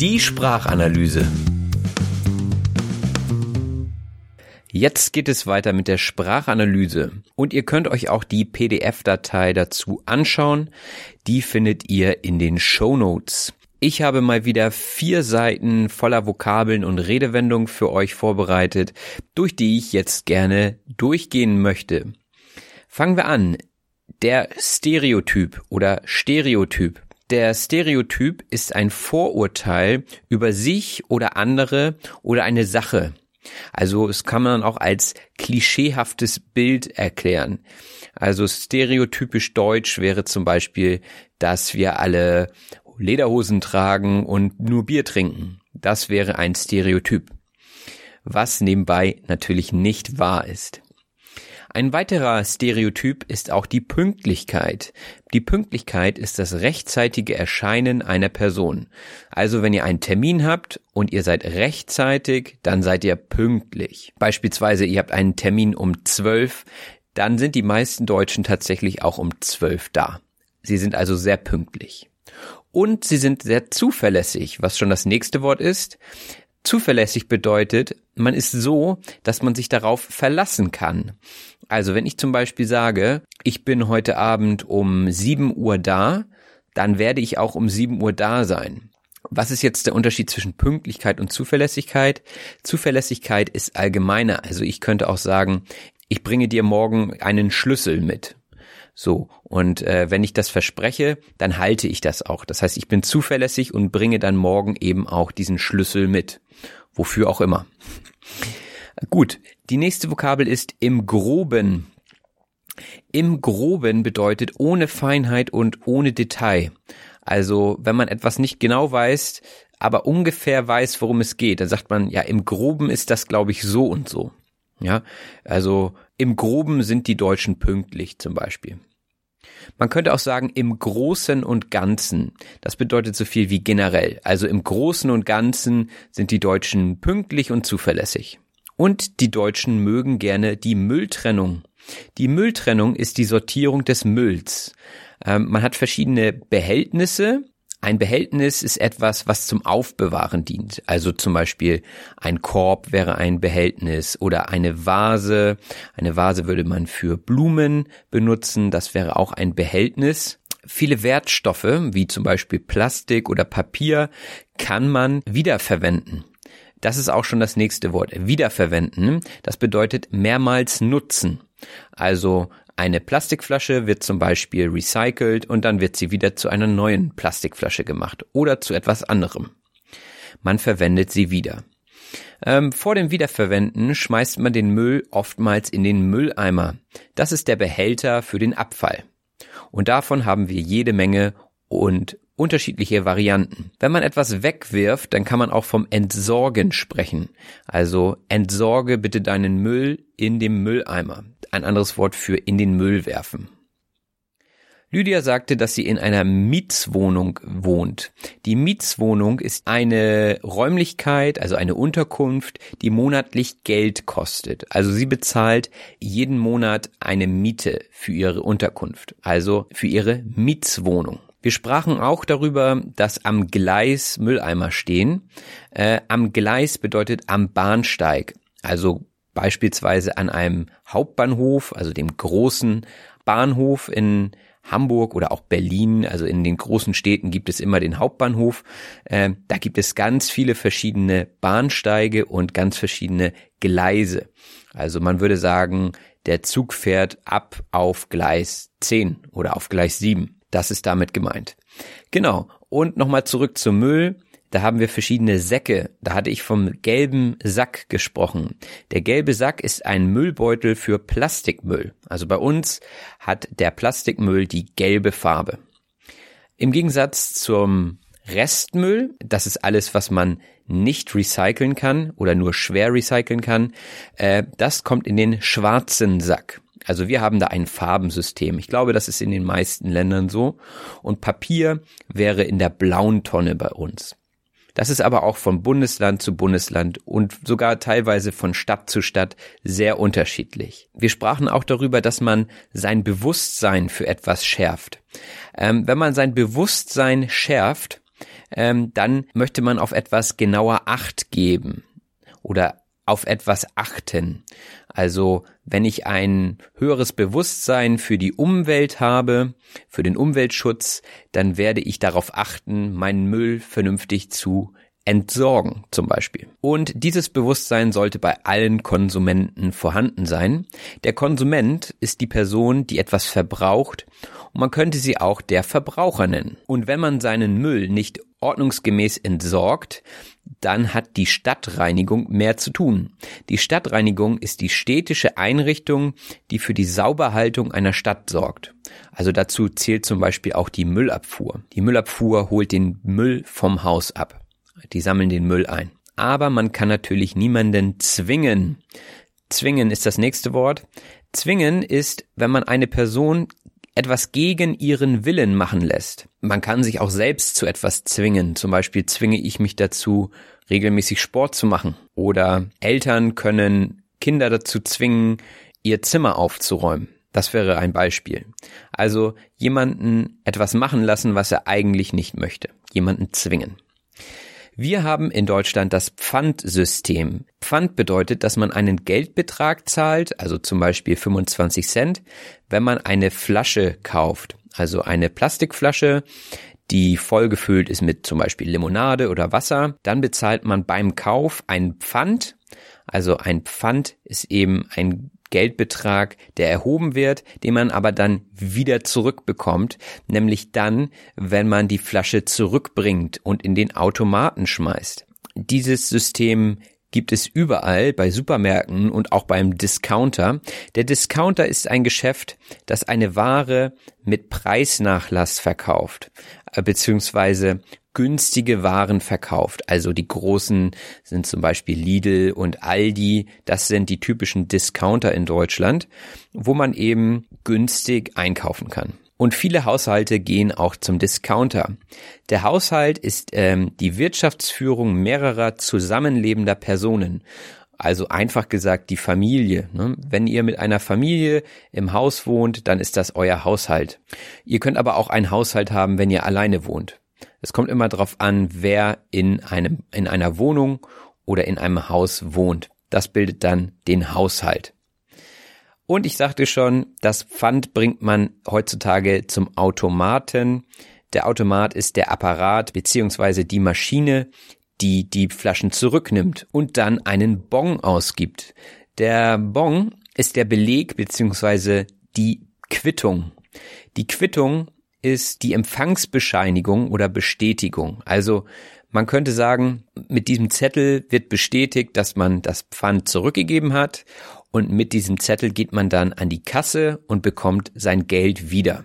Die Sprachanalyse. Jetzt geht es weiter mit der Sprachanalyse und ihr könnt euch auch die PDF-Datei dazu anschauen. Die findet ihr in den Show Notes. Ich habe mal wieder vier Seiten voller Vokabeln und Redewendungen für euch vorbereitet, durch die ich jetzt gerne durchgehen möchte. Fangen wir an. Der Stereotyp oder Stereotyp. Der Stereotyp ist ein Vorurteil über sich oder andere oder eine Sache. Also es kann man auch als klischeehaftes Bild erklären. Also stereotypisch deutsch wäre zum Beispiel, dass wir alle Lederhosen tragen und nur Bier trinken. Das wäre ein Stereotyp. Was nebenbei natürlich nicht wahr ist. Ein weiterer Stereotyp ist auch die Pünktlichkeit. Die Pünktlichkeit ist das rechtzeitige Erscheinen einer Person. Also wenn ihr einen Termin habt und ihr seid rechtzeitig, dann seid ihr pünktlich. Beispielsweise ihr habt einen Termin um zwölf, dann sind die meisten Deutschen tatsächlich auch um zwölf da. Sie sind also sehr pünktlich. Und sie sind sehr zuverlässig, was schon das nächste Wort ist. Zuverlässig bedeutet, man ist so, dass man sich darauf verlassen kann. Also wenn ich zum Beispiel sage, ich bin heute Abend um 7 Uhr da, dann werde ich auch um 7 Uhr da sein. Was ist jetzt der Unterschied zwischen Pünktlichkeit und Zuverlässigkeit? Zuverlässigkeit ist allgemeiner. Also ich könnte auch sagen, ich bringe dir morgen einen Schlüssel mit. So, und äh, wenn ich das verspreche, dann halte ich das auch. Das heißt, ich bin zuverlässig und bringe dann morgen eben auch diesen Schlüssel mit. Wofür auch immer. Gut, die nächste Vokabel ist im Groben. Im Groben bedeutet ohne Feinheit und ohne Detail. Also, wenn man etwas nicht genau weiß, aber ungefähr weiß, worum es geht, dann sagt man, ja, im Groben ist das, glaube ich, so und so. Ja, also im Groben sind die Deutschen pünktlich zum Beispiel. Man könnte auch sagen im Großen und Ganzen. Das bedeutet so viel wie generell. Also im Großen und Ganzen sind die Deutschen pünktlich und zuverlässig. Und die Deutschen mögen gerne die Mülltrennung. Die Mülltrennung ist die Sortierung des Mülls. Ähm, man hat verschiedene Behältnisse, ein Behältnis ist etwas, was zum Aufbewahren dient. Also zum Beispiel ein Korb wäre ein Behältnis oder eine Vase. Eine Vase würde man für Blumen benutzen. Das wäre auch ein Behältnis. Viele Wertstoffe, wie zum Beispiel Plastik oder Papier, kann man wiederverwenden. Das ist auch schon das nächste Wort. Wiederverwenden. Das bedeutet mehrmals nutzen. Also eine Plastikflasche wird zum Beispiel recycelt und dann wird sie wieder zu einer neuen Plastikflasche gemacht oder zu etwas anderem. Man verwendet sie wieder. Ähm, vor dem Wiederverwenden schmeißt man den Müll oftmals in den Mülleimer. Das ist der Behälter für den Abfall. Und davon haben wir jede Menge und unterschiedliche Varianten. Wenn man etwas wegwirft, dann kann man auch vom Entsorgen sprechen. Also entsorge bitte deinen Müll in dem Mülleimer. Ein anderes Wort für in den Müll werfen. Lydia sagte, dass sie in einer Mietswohnung wohnt. Die Mietswohnung ist eine Räumlichkeit, also eine Unterkunft, die monatlich Geld kostet. Also sie bezahlt jeden Monat eine Miete für ihre Unterkunft, also für ihre Mietswohnung. Wir sprachen auch darüber, dass am Gleis Mülleimer stehen. Äh, am Gleis bedeutet am Bahnsteig, also beispielsweise an einem Hauptbahnhof, also dem großen Bahnhof in Hamburg oder auch Berlin, also in den großen Städten gibt es immer den Hauptbahnhof. Äh, da gibt es ganz viele verschiedene Bahnsteige und ganz verschiedene Gleise. Also man würde sagen, der Zug fährt ab auf Gleis 10 oder auf Gleis 7. Das ist damit gemeint. Genau. Und nochmal zurück zum Müll. Da haben wir verschiedene Säcke. Da hatte ich vom gelben Sack gesprochen. Der gelbe Sack ist ein Müllbeutel für Plastikmüll. Also bei uns hat der Plastikmüll die gelbe Farbe. Im Gegensatz zum Restmüll, das ist alles, was man nicht recyceln kann oder nur schwer recyceln kann, äh, das kommt in den schwarzen Sack. Also wir haben da ein Farbensystem. Ich glaube, das ist in den meisten Ländern so. Und Papier wäre in der blauen Tonne bei uns. Das ist aber auch von Bundesland zu Bundesland und sogar teilweise von Stadt zu Stadt sehr unterschiedlich. Wir sprachen auch darüber, dass man sein Bewusstsein für etwas schärft. Ähm, wenn man sein Bewusstsein schärft, ähm, dann möchte man auf etwas genauer Acht geben oder auf etwas achten. Also wenn ich ein höheres Bewusstsein für die Umwelt habe, für den Umweltschutz, dann werde ich darauf achten, meinen Müll vernünftig zu entsorgen zum Beispiel. Und dieses Bewusstsein sollte bei allen Konsumenten vorhanden sein. Der Konsument ist die Person, die etwas verbraucht und man könnte sie auch der Verbraucher nennen. Und wenn man seinen Müll nicht ordnungsgemäß entsorgt, dann hat die Stadtreinigung mehr zu tun. Die Stadtreinigung ist die städtische Einrichtung, die für die Sauberhaltung einer Stadt sorgt. Also dazu zählt zum Beispiel auch die Müllabfuhr. Die Müllabfuhr holt den Müll vom Haus ab. Die sammeln den Müll ein. Aber man kann natürlich niemanden zwingen. Zwingen ist das nächste Wort. Zwingen ist, wenn man eine Person etwas gegen ihren Willen machen lässt. Man kann sich auch selbst zu etwas zwingen. Zum Beispiel zwinge ich mich dazu, regelmäßig Sport zu machen. Oder Eltern können Kinder dazu zwingen, ihr Zimmer aufzuräumen. Das wäre ein Beispiel. Also jemanden etwas machen lassen, was er eigentlich nicht möchte. Jemanden zwingen. Wir haben in Deutschland das Pfandsystem. Pfand bedeutet, dass man einen Geldbetrag zahlt, also zum Beispiel 25 Cent, wenn man eine Flasche kauft. Also eine Plastikflasche, die vollgefüllt ist mit zum Beispiel Limonade oder Wasser. Dann bezahlt man beim Kauf ein Pfand. Also ein Pfand ist eben ein Geldbetrag, der erhoben wird, den man aber dann wieder zurückbekommt, nämlich dann, wenn man die Flasche zurückbringt und in den Automaten schmeißt. Dieses System gibt es überall bei Supermärkten und auch beim Discounter. Der Discounter ist ein Geschäft, das eine Ware mit Preisnachlass verkauft, äh, beziehungsweise günstige Waren verkauft. Also die großen sind zum Beispiel Lidl und Aldi. Das sind die typischen Discounter in Deutschland, wo man eben günstig einkaufen kann. Und viele Haushalte gehen auch zum Discounter. Der Haushalt ist ähm, die Wirtschaftsführung mehrerer zusammenlebender Personen. Also einfach gesagt die Familie. Ne? Wenn ihr mit einer Familie im Haus wohnt, dann ist das euer Haushalt. Ihr könnt aber auch einen Haushalt haben, wenn ihr alleine wohnt. Es kommt immer darauf an, wer in einem, in einer Wohnung oder in einem Haus wohnt. Das bildet dann den Haushalt. Und ich sagte schon, das Pfand bringt man heutzutage zum Automaten. Der Automat ist der Apparat beziehungsweise die Maschine, die die Flaschen zurücknimmt und dann einen Bon ausgibt. Der Bon ist der Beleg beziehungsweise die Quittung. Die Quittung ist die Empfangsbescheinigung oder Bestätigung. Also man könnte sagen, mit diesem Zettel wird bestätigt, dass man das Pfand zurückgegeben hat und mit diesem Zettel geht man dann an die Kasse und bekommt sein Geld wieder.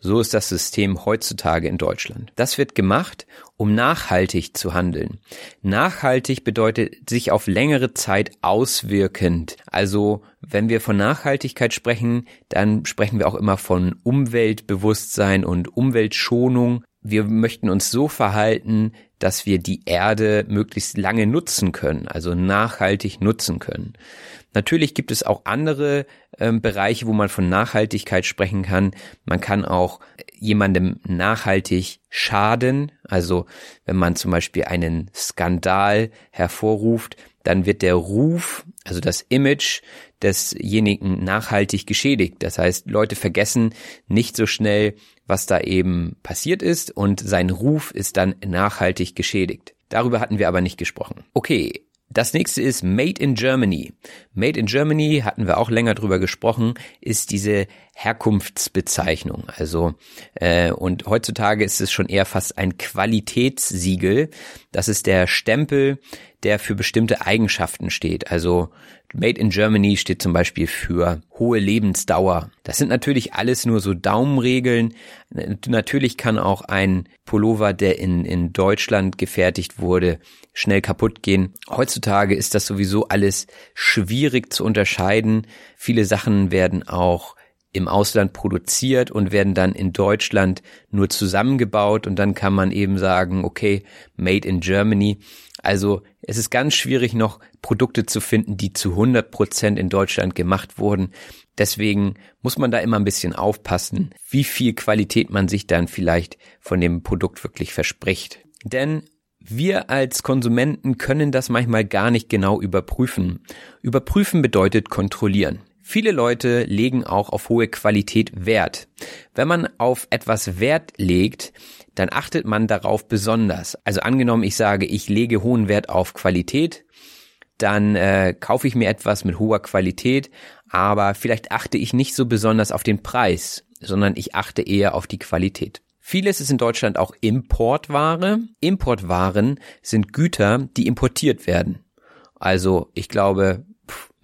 So ist das System heutzutage in Deutschland. Das wird gemacht, um nachhaltig zu handeln. Nachhaltig bedeutet sich auf längere Zeit auswirkend. Also wenn wir von Nachhaltigkeit sprechen, dann sprechen wir auch immer von Umweltbewusstsein und Umweltschonung. Wir möchten uns so verhalten, dass wir die Erde möglichst lange nutzen können, also nachhaltig nutzen können. Natürlich gibt es auch andere ähm, Bereiche, wo man von Nachhaltigkeit sprechen kann. Man kann auch jemandem nachhaltig schaden. Also wenn man zum Beispiel einen Skandal hervorruft, dann wird der Ruf, also das Image desjenigen nachhaltig geschädigt. Das heißt, Leute vergessen nicht so schnell, was da eben passiert ist und sein Ruf ist dann nachhaltig geschädigt. Darüber hatten wir aber nicht gesprochen. Okay, das nächste ist Made in Germany. Made in Germany, hatten wir auch länger drüber gesprochen, ist diese Herkunftsbezeichnung. Also äh, und heutzutage ist es schon eher fast ein Qualitätssiegel. Das ist der Stempel, der für bestimmte Eigenschaften steht. Also Made in Germany steht zum Beispiel für hohe Lebensdauer. Das sind natürlich alles nur so Daumenregeln. Natürlich kann auch ein Pullover, der in, in Deutschland gefertigt wurde, schnell kaputt gehen. Heutzutage ist das sowieso alles schwierig zu unterscheiden. Viele Sachen werden auch im Ausland produziert und werden dann in Deutschland nur zusammengebaut und dann kann man eben sagen, okay, made in Germany. Also es ist ganz schwierig noch Produkte zu finden, die zu 100 Prozent in Deutschland gemacht wurden. Deswegen muss man da immer ein bisschen aufpassen, wie viel Qualität man sich dann vielleicht von dem Produkt wirklich verspricht. Denn wir als Konsumenten können das manchmal gar nicht genau überprüfen. Überprüfen bedeutet kontrollieren. Viele Leute legen auch auf hohe Qualität Wert. Wenn man auf etwas Wert legt, dann achtet man darauf besonders. Also angenommen, ich sage, ich lege hohen Wert auf Qualität, dann äh, kaufe ich mir etwas mit hoher Qualität, aber vielleicht achte ich nicht so besonders auf den Preis, sondern ich achte eher auf die Qualität. Vieles ist in Deutschland auch Importware. Importwaren sind Güter, die importiert werden. Also ich glaube,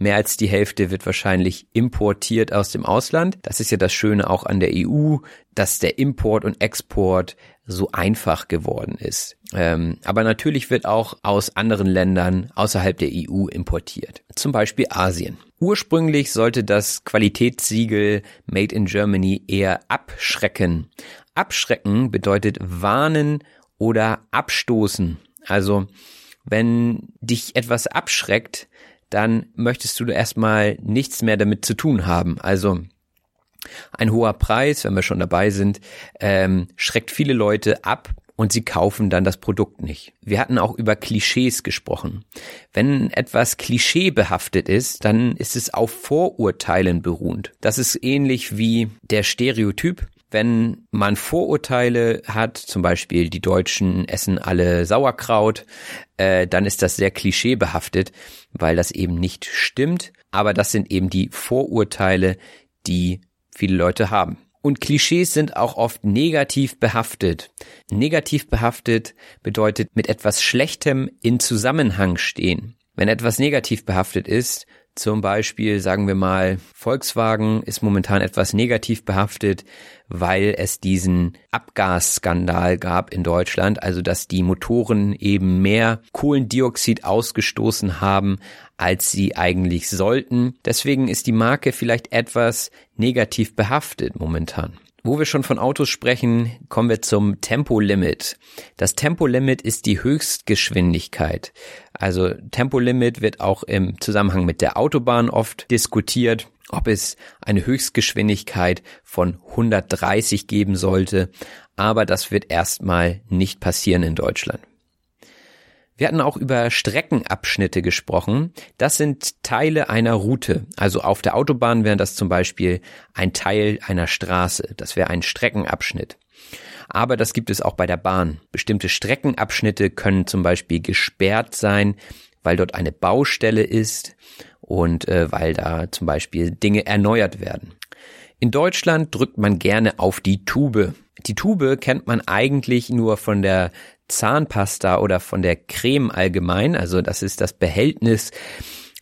Mehr als die Hälfte wird wahrscheinlich importiert aus dem Ausland. Das ist ja das Schöne auch an der EU, dass der Import und Export so einfach geworden ist. Ähm, aber natürlich wird auch aus anderen Ländern außerhalb der EU importiert. Zum Beispiel Asien. Ursprünglich sollte das Qualitätssiegel Made in Germany eher abschrecken. Abschrecken bedeutet warnen oder abstoßen. Also wenn dich etwas abschreckt, dann möchtest du erstmal nichts mehr damit zu tun haben. Also ein hoher Preis, wenn wir schon dabei sind, ähm, schreckt viele Leute ab und sie kaufen dann das Produkt nicht. Wir hatten auch über Klischees gesprochen. Wenn etwas klischeebehaftet ist, dann ist es auf Vorurteilen beruhend. Das ist ähnlich wie der Stereotyp. Wenn man Vorurteile hat, zum Beispiel die Deutschen essen alle Sauerkraut, äh, dann ist das sehr klischeebehaftet, weil das eben nicht stimmt. Aber das sind eben die Vorurteile, die viele Leute haben. Und Klischees sind auch oft negativ behaftet. Negativ behaftet bedeutet mit etwas Schlechtem in Zusammenhang stehen. Wenn etwas negativ behaftet ist, zum Beispiel sagen wir mal, Volkswagen ist momentan etwas negativ behaftet, weil es diesen Abgasskandal gab in Deutschland, also dass die Motoren eben mehr Kohlendioxid ausgestoßen haben, als sie eigentlich sollten. Deswegen ist die Marke vielleicht etwas negativ behaftet momentan. Wo wir schon von Autos sprechen, kommen wir zum Tempolimit. Das Tempolimit ist die Höchstgeschwindigkeit. Also Tempolimit wird auch im Zusammenhang mit der Autobahn oft diskutiert, ob es eine Höchstgeschwindigkeit von 130 geben sollte. Aber das wird erstmal nicht passieren in Deutschland. Wir hatten auch über Streckenabschnitte gesprochen. Das sind Teile einer Route. Also auf der Autobahn wäre das zum Beispiel ein Teil einer Straße. Das wäre ein Streckenabschnitt. Aber das gibt es auch bei der Bahn. Bestimmte Streckenabschnitte können zum Beispiel gesperrt sein, weil dort eine Baustelle ist und äh, weil da zum Beispiel Dinge erneuert werden. In Deutschland drückt man gerne auf die Tube. Die Tube kennt man eigentlich nur von der Zahnpasta oder von der Creme allgemein. Also das ist das Behältnis,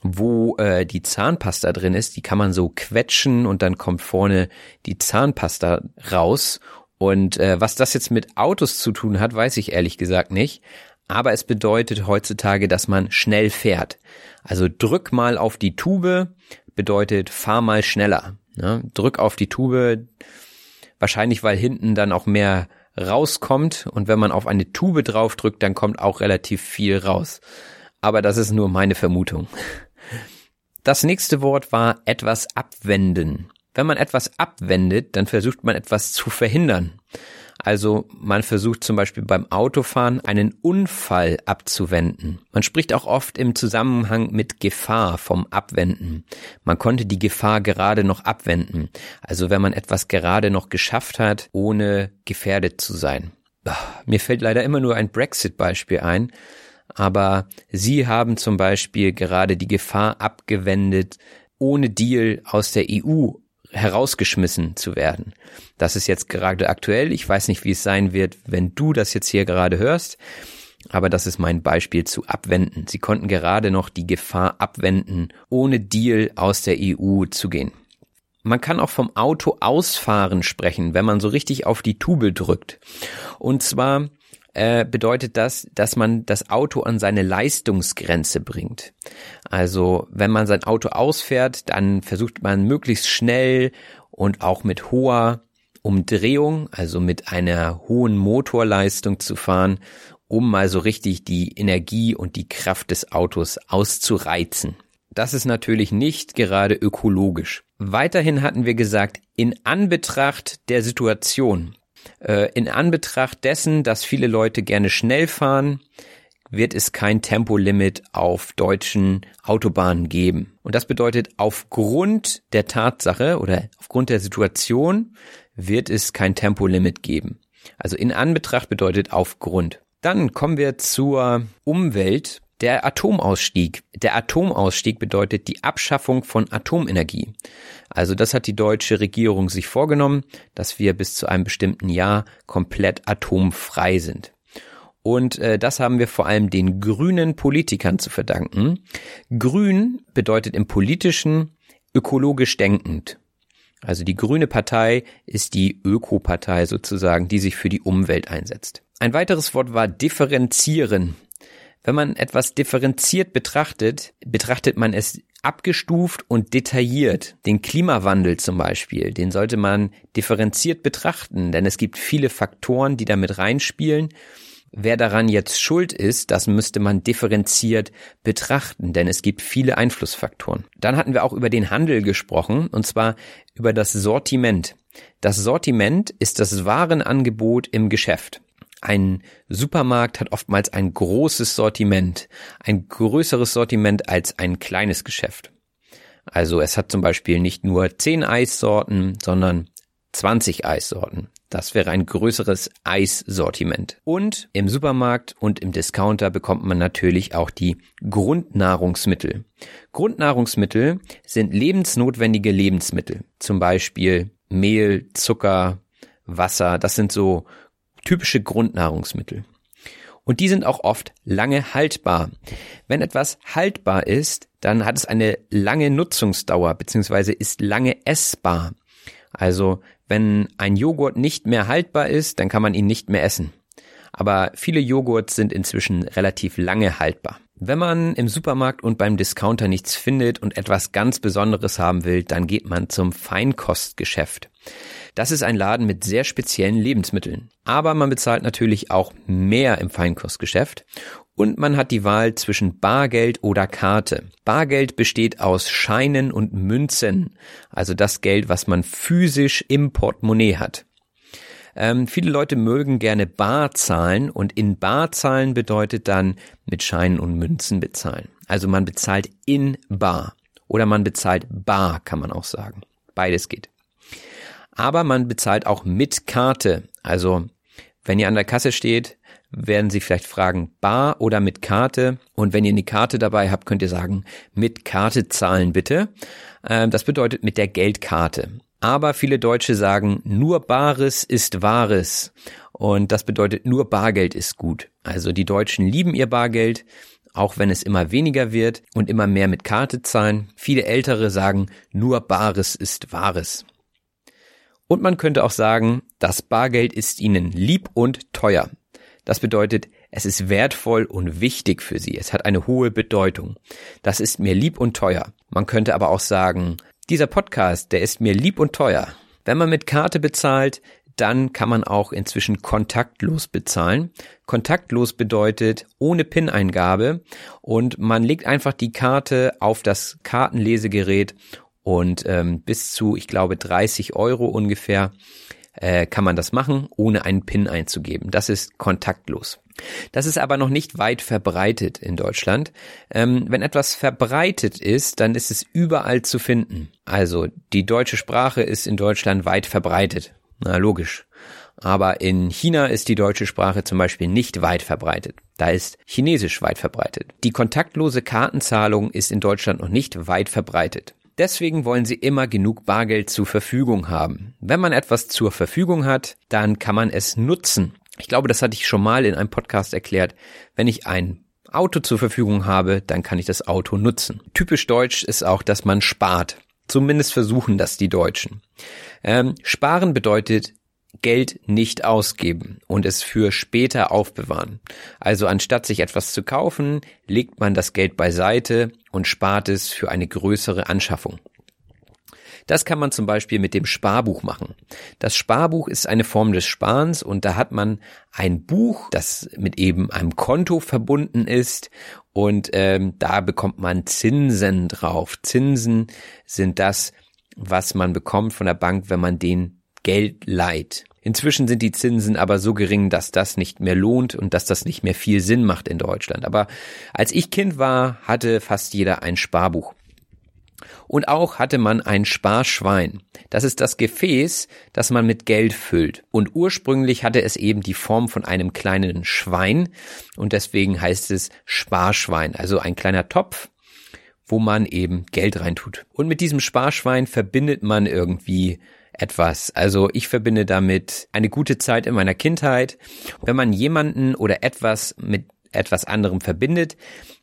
wo äh, die Zahnpasta drin ist. Die kann man so quetschen und dann kommt vorne die Zahnpasta raus. Und äh, was das jetzt mit Autos zu tun hat, weiß ich ehrlich gesagt nicht. Aber es bedeutet heutzutage, dass man schnell fährt. Also drück mal auf die Tube bedeutet fahr mal schneller. Ne? Drück auf die Tube, wahrscheinlich weil hinten dann auch mehr rauskommt und wenn man auf eine Tube draufdrückt, dann kommt auch relativ viel raus. Aber das ist nur meine Vermutung. Das nächste Wort war etwas abwenden. Wenn man etwas abwendet, dann versucht man etwas zu verhindern. Also man versucht zum Beispiel beim Autofahren einen Unfall abzuwenden. Man spricht auch oft im Zusammenhang mit Gefahr vom Abwenden. Man konnte die Gefahr gerade noch abwenden. Also wenn man etwas gerade noch geschafft hat, ohne gefährdet zu sein. Mir fällt leider immer nur ein Brexit-Beispiel ein. Aber Sie haben zum Beispiel gerade die Gefahr abgewendet, ohne Deal aus der EU herausgeschmissen zu werden. Das ist jetzt gerade aktuell. Ich weiß nicht, wie es sein wird, wenn du das jetzt hier gerade hörst. Aber das ist mein Beispiel zu abwenden. Sie konnten gerade noch die Gefahr abwenden, ohne Deal aus der EU zu gehen. Man kann auch vom Auto ausfahren sprechen, wenn man so richtig auf die Tube drückt. Und zwar äh, bedeutet das, dass man das Auto an seine Leistungsgrenze bringt. Also wenn man sein Auto ausfährt, dann versucht man möglichst schnell und auch mit hoher Umdrehung, also mit einer hohen Motorleistung zu fahren, um mal so richtig die Energie und die Kraft des Autos auszureizen. Das ist natürlich nicht gerade ökologisch. Weiterhin hatten wir gesagt, in Anbetracht der Situation, in Anbetracht dessen, dass viele Leute gerne schnell fahren, wird es kein Tempolimit auf deutschen Autobahnen geben. Und das bedeutet, aufgrund der Tatsache oder aufgrund der Situation wird es kein Tempolimit geben. Also in Anbetracht bedeutet aufgrund. Dann kommen wir zur Umwelt. Der Atomausstieg. Der Atomausstieg bedeutet die Abschaffung von Atomenergie. Also das hat die deutsche Regierung sich vorgenommen, dass wir bis zu einem bestimmten Jahr komplett atomfrei sind. Und äh, das haben wir vor allem den grünen Politikern zu verdanken. Grün bedeutet im politischen ökologisch denkend. Also die grüne Partei ist die Ökopartei sozusagen, die sich für die Umwelt einsetzt. Ein weiteres Wort war differenzieren. Wenn man etwas differenziert betrachtet, betrachtet man es abgestuft und detailliert. Den Klimawandel zum Beispiel, den sollte man differenziert betrachten, denn es gibt viele Faktoren, die damit reinspielen. Wer daran jetzt schuld ist, das müsste man differenziert betrachten, denn es gibt viele Einflussfaktoren. Dann hatten wir auch über den Handel gesprochen, und zwar über das Sortiment. Das Sortiment ist das Warenangebot im Geschäft. Ein Supermarkt hat oftmals ein großes Sortiment, ein größeres Sortiment als ein kleines Geschäft. Also es hat zum Beispiel nicht nur 10 Eissorten, sondern 20 Eissorten. Das wäre ein größeres Eissortiment. Und im Supermarkt und im Discounter bekommt man natürlich auch die Grundnahrungsmittel. Grundnahrungsmittel sind lebensnotwendige Lebensmittel. Zum Beispiel Mehl, Zucker, Wasser. Das sind so typische Grundnahrungsmittel. Und die sind auch oft lange haltbar. Wenn etwas haltbar ist, dann hat es eine lange Nutzungsdauer beziehungsweise ist lange essbar. Also wenn ein Joghurt nicht mehr haltbar ist, dann kann man ihn nicht mehr essen. Aber viele Joghurts sind inzwischen relativ lange haltbar. Wenn man im Supermarkt und beim Discounter nichts findet und etwas ganz Besonderes haben will, dann geht man zum Feinkostgeschäft. Das ist ein Laden mit sehr speziellen Lebensmitteln. Aber man bezahlt natürlich auch mehr im Feinkostgeschäft und man hat die Wahl zwischen Bargeld oder Karte. Bargeld besteht aus Scheinen und Münzen, also das Geld, was man physisch im Portemonnaie hat. Ähm, viele Leute mögen gerne Bar zahlen und in Bar zahlen bedeutet dann mit Scheinen und Münzen bezahlen. Also man bezahlt in Bar oder man bezahlt Bar, kann man auch sagen. Beides geht aber man bezahlt auch mit Karte. Also wenn ihr an der Kasse steht, werden sie vielleicht fragen, bar oder mit Karte. Und wenn ihr eine Karte dabei habt, könnt ihr sagen, mit Karte zahlen bitte. Ähm, das bedeutet mit der Geldkarte. Aber viele Deutsche sagen, nur Bares ist Wahres. Und das bedeutet, nur Bargeld ist gut. Also die Deutschen lieben ihr Bargeld, auch wenn es immer weniger wird und immer mehr mit Karte zahlen. Viele Ältere sagen, nur Bares ist Wahres. Und man könnte auch sagen, das Bargeld ist ihnen lieb und teuer. Das bedeutet, es ist wertvoll und wichtig für sie. Es hat eine hohe Bedeutung. Das ist mir lieb und teuer. Man könnte aber auch sagen, dieser Podcast, der ist mir lieb und teuer. Wenn man mit Karte bezahlt, dann kann man auch inzwischen kontaktlos bezahlen. Kontaktlos bedeutet ohne PIN-Eingabe und man legt einfach die Karte auf das Kartenlesegerät und ähm, bis zu, ich glaube, 30 Euro ungefähr äh, kann man das machen, ohne einen PIN einzugeben. Das ist kontaktlos. Das ist aber noch nicht weit verbreitet in Deutschland. Ähm, wenn etwas verbreitet ist, dann ist es überall zu finden. Also die deutsche Sprache ist in Deutschland weit verbreitet. Na logisch. Aber in China ist die deutsche Sprache zum Beispiel nicht weit verbreitet. Da ist Chinesisch weit verbreitet. Die kontaktlose Kartenzahlung ist in Deutschland noch nicht weit verbreitet. Deswegen wollen sie immer genug Bargeld zur Verfügung haben. Wenn man etwas zur Verfügung hat, dann kann man es nutzen. Ich glaube, das hatte ich schon mal in einem Podcast erklärt. Wenn ich ein Auto zur Verfügung habe, dann kann ich das Auto nutzen. Typisch deutsch ist auch, dass man spart. Zumindest versuchen das die Deutschen. Ähm, sparen bedeutet Geld nicht ausgeben und es für später aufbewahren. Also anstatt sich etwas zu kaufen, legt man das Geld beiseite und spart es für eine größere Anschaffung. Das kann man zum Beispiel mit dem Sparbuch machen. Das Sparbuch ist eine Form des Sparens und da hat man ein Buch, das mit eben einem Konto verbunden ist und ähm, da bekommt man Zinsen drauf. Zinsen sind das, was man bekommt von der Bank, wenn man den Geld leiht. Inzwischen sind die Zinsen aber so gering, dass das nicht mehr lohnt und dass das nicht mehr viel Sinn macht in Deutschland. Aber als ich Kind war, hatte fast jeder ein Sparbuch. Und auch hatte man ein Sparschwein. Das ist das Gefäß, das man mit Geld füllt. Und ursprünglich hatte es eben die Form von einem kleinen Schwein und deswegen heißt es Sparschwein. Also ein kleiner Topf, wo man eben Geld reintut. Und mit diesem Sparschwein verbindet man irgendwie etwas. Also ich verbinde damit eine gute Zeit in meiner Kindheit. Wenn man jemanden oder etwas mit etwas anderem verbindet,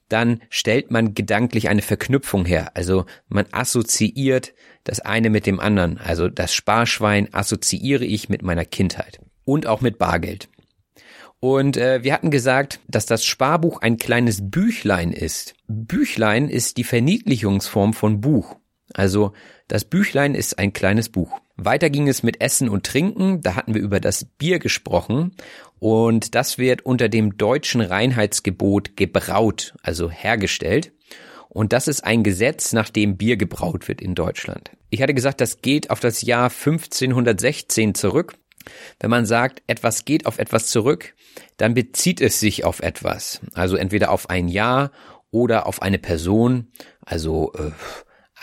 dann stellt man gedanklich eine Verknüpfung her. Also man assoziiert das eine mit dem anderen. Also das Sparschwein assoziiere ich mit meiner Kindheit und auch mit Bargeld. Und äh, wir hatten gesagt, dass das Sparbuch ein kleines Büchlein ist. Büchlein ist die Verniedlichungsform von Buch. Also das Büchlein ist ein kleines Buch. Weiter ging es mit Essen und Trinken. Da hatten wir über das Bier gesprochen. Und das wird unter dem deutschen Reinheitsgebot gebraut, also hergestellt. Und das ist ein Gesetz, nach dem Bier gebraut wird in Deutschland. Ich hatte gesagt, das geht auf das Jahr 1516 zurück. Wenn man sagt, etwas geht auf etwas zurück, dann bezieht es sich auf etwas. Also entweder auf ein Jahr oder auf eine Person. Also äh,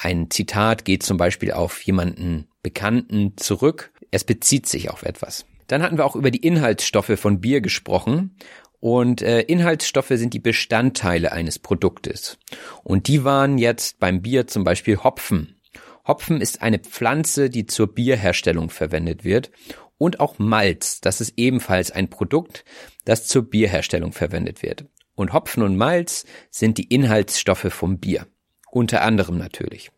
ein Zitat geht zum Beispiel auf jemanden Bekannten zurück. Es bezieht sich auf etwas. Dann hatten wir auch über die Inhaltsstoffe von Bier gesprochen. Und äh, Inhaltsstoffe sind die Bestandteile eines Produktes. Und die waren jetzt beim Bier zum Beispiel Hopfen. Hopfen ist eine Pflanze, die zur Bierherstellung verwendet wird. Und auch Malz, das ist ebenfalls ein Produkt, das zur Bierherstellung verwendet wird. Und Hopfen und Malz sind die Inhaltsstoffe vom Bier. Unter anderem natürlich.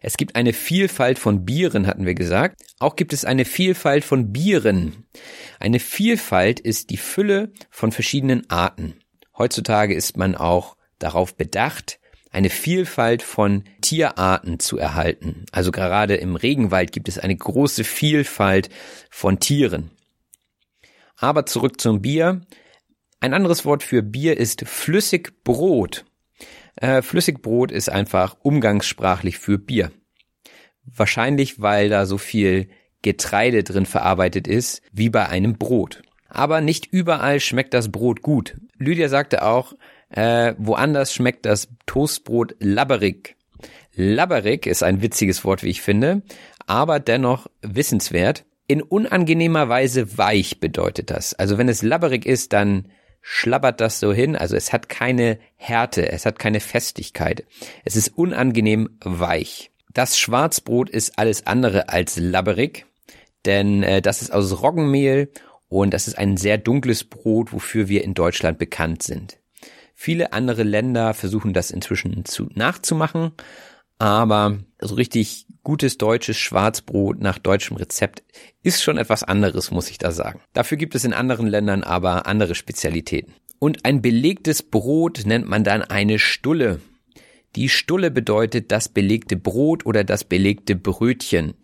Es gibt eine Vielfalt von Bieren, hatten wir gesagt. Auch gibt es eine Vielfalt von Bieren. Eine Vielfalt ist die Fülle von verschiedenen Arten. Heutzutage ist man auch darauf bedacht, eine Vielfalt von Tierarten zu erhalten. Also gerade im Regenwald gibt es eine große Vielfalt von Tieren. Aber zurück zum Bier. Ein anderes Wort für Bier ist Flüssigbrot. Äh, Flüssigbrot ist einfach umgangssprachlich für Bier. Wahrscheinlich, weil da so viel Getreide drin verarbeitet ist, wie bei einem Brot. Aber nicht überall schmeckt das Brot gut. Lydia sagte auch, äh, woanders schmeckt das Toastbrot labberig. Labberig ist ein witziges Wort, wie ich finde, aber dennoch wissenswert. In unangenehmer Weise weich bedeutet das. Also wenn es labberig ist, dann schlabbert das so hin. Also es hat keine Härte, es hat keine Festigkeit. Es ist unangenehm weich. Das Schwarzbrot ist alles andere als labberig, denn äh, das ist aus Roggenmehl und das ist ein sehr dunkles Brot, wofür wir in Deutschland bekannt sind. Viele andere Länder versuchen das inzwischen zu, nachzumachen, aber so richtig gutes deutsches Schwarzbrot nach deutschem Rezept ist schon etwas anderes, muss ich da sagen. Dafür gibt es in anderen Ländern aber andere Spezialitäten. Und ein belegtes Brot nennt man dann eine Stulle. Die Stulle bedeutet das belegte Brot oder das belegte Brötchen.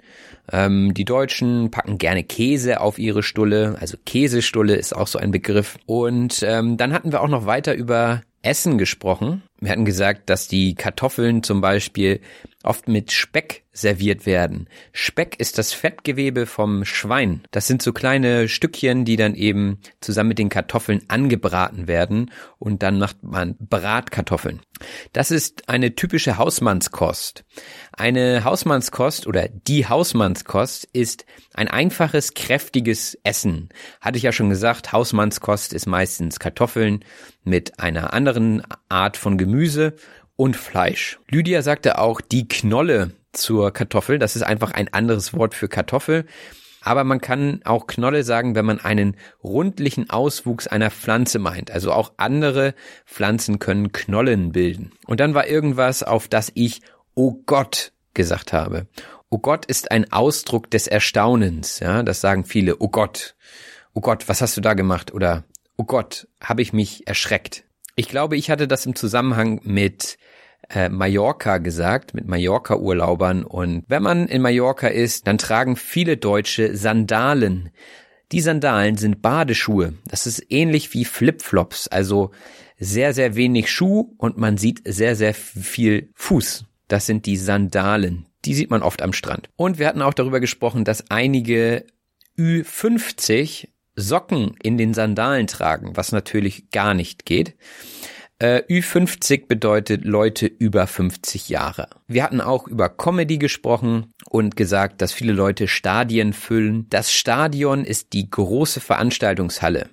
Ähm, die Deutschen packen gerne Käse auf ihre Stulle, also Käsestulle ist auch so ein Begriff. Und ähm, dann hatten wir auch noch weiter über Essen gesprochen. Wir hatten gesagt, dass die Kartoffeln zum Beispiel oft mit Speck serviert werden. Speck ist das Fettgewebe vom Schwein. Das sind so kleine Stückchen, die dann eben zusammen mit den Kartoffeln angebraten werden und dann macht man Bratkartoffeln. Das ist eine typische Hausmannskost. Eine Hausmannskost oder die Hausmannskost ist ein einfaches, kräftiges Essen. Hatte ich ja schon gesagt, Hausmannskost ist meistens Kartoffeln mit einer anderen Art von Gemüse und Fleisch. Lydia sagte auch die Knolle zur Kartoffel. Das ist einfach ein anderes Wort für Kartoffel. Aber man kann auch Knolle sagen, wenn man einen rundlichen Auswuchs einer Pflanze meint. Also auch andere Pflanzen können Knollen bilden. Und dann war irgendwas, auf das ich Oh Gott gesagt habe. Oh Gott ist ein Ausdruck des Erstaunens. Ja, das sagen viele. Oh Gott. Oh Gott, was hast du da gemacht? Oder Oh Gott, habe ich mich erschreckt. Ich glaube, ich hatte das im Zusammenhang mit äh, Mallorca gesagt, mit Mallorca-Urlaubern. Und wenn man in Mallorca ist, dann tragen viele Deutsche Sandalen. Die Sandalen sind Badeschuhe. Das ist ähnlich wie Flipflops, also sehr, sehr wenig Schuh und man sieht sehr, sehr viel Fuß. Das sind die Sandalen. Die sieht man oft am Strand. Und wir hatten auch darüber gesprochen, dass einige Ü50 Socken in den Sandalen tragen, was natürlich gar nicht geht. Äh, Ü50 bedeutet Leute über 50 Jahre. Wir hatten auch über Comedy gesprochen und gesagt, dass viele Leute Stadien füllen. Das Stadion ist die große Veranstaltungshalle.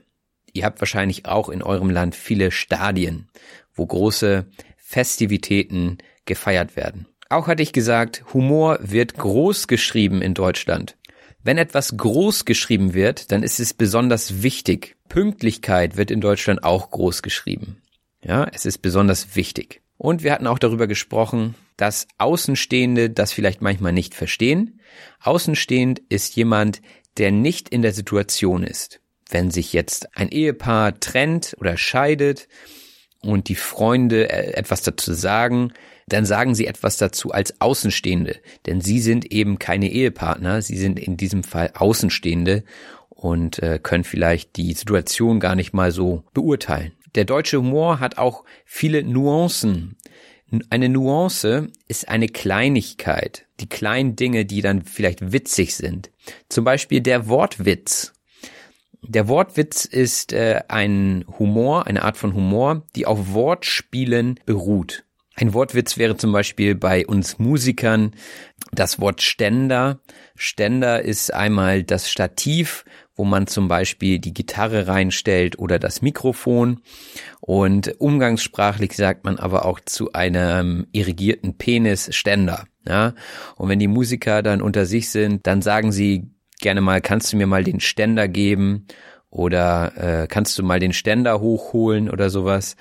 Ihr habt wahrscheinlich auch in eurem Land viele Stadien, wo große Festivitäten gefeiert werden. Auch hatte ich gesagt, Humor wird groß geschrieben in Deutschland. Wenn etwas groß geschrieben wird, dann ist es besonders wichtig. Pünktlichkeit wird in Deutschland auch groß geschrieben. Ja, es ist besonders wichtig. Und wir hatten auch darüber gesprochen, dass Außenstehende das vielleicht manchmal nicht verstehen. Außenstehend ist jemand, der nicht in der Situation ist. Wenn sich jetzt ein Ehepaar trennt oder scheidet und die Freunde äh, etwas dazu sagen, dann sagen sie etwas dazu als Außenstehende. Denn sie sind eben keine Ehepartner, sie sind in diesem Fall Außenstehende und äh, können vielleicht die Situation gar nicht mal so beurteilen. Der deutsche Humor hat auch viele Nuancen. Eine Nuance ist eine Kleinigkeit, die kleinen Dinge, die dann vielleicht witzig sind. Zum Beispiel der Wortwitz. Der Wortwitz ist äh, ein Humor, eine Art von Humor, die auf Wortspielen beruht. Ein Wortwitz wäre zum Beispiel bei uns Musikern das Wort Ständer. Ständer ist einmal das Stativ, wo man zum Beispiel die Gitarre reinstellt oder das Mikrofon. Und umgangssprachlich sagt man aber auch zu einem irrigierten Penis Ständer. Ja? Und wenn die Musiker dann unter sich sind, dann sagen sie gerne mal, kannst du mir mal den Ständer geben? Oder äh, kannst du mal den Ständer hochholen oder sowas?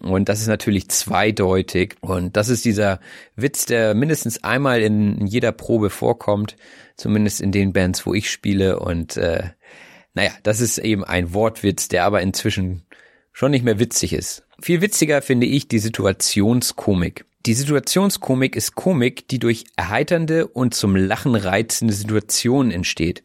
Und das ist natürlich zweideutig. Und das ist dieser Witz, der mindestens einmal in jeder Probe vorkommt, zumindest in den Bands, wo ich spiele. Und äh, naja, das ist eben ein Wortwitz, der aber inzwischen schon nicht mehr witzig ist. Viel witziger finde ich die Situationskomik. Die Situationskomik ist Komik, die durch erheiternde und zum Lachen reizende Situationen entsteht.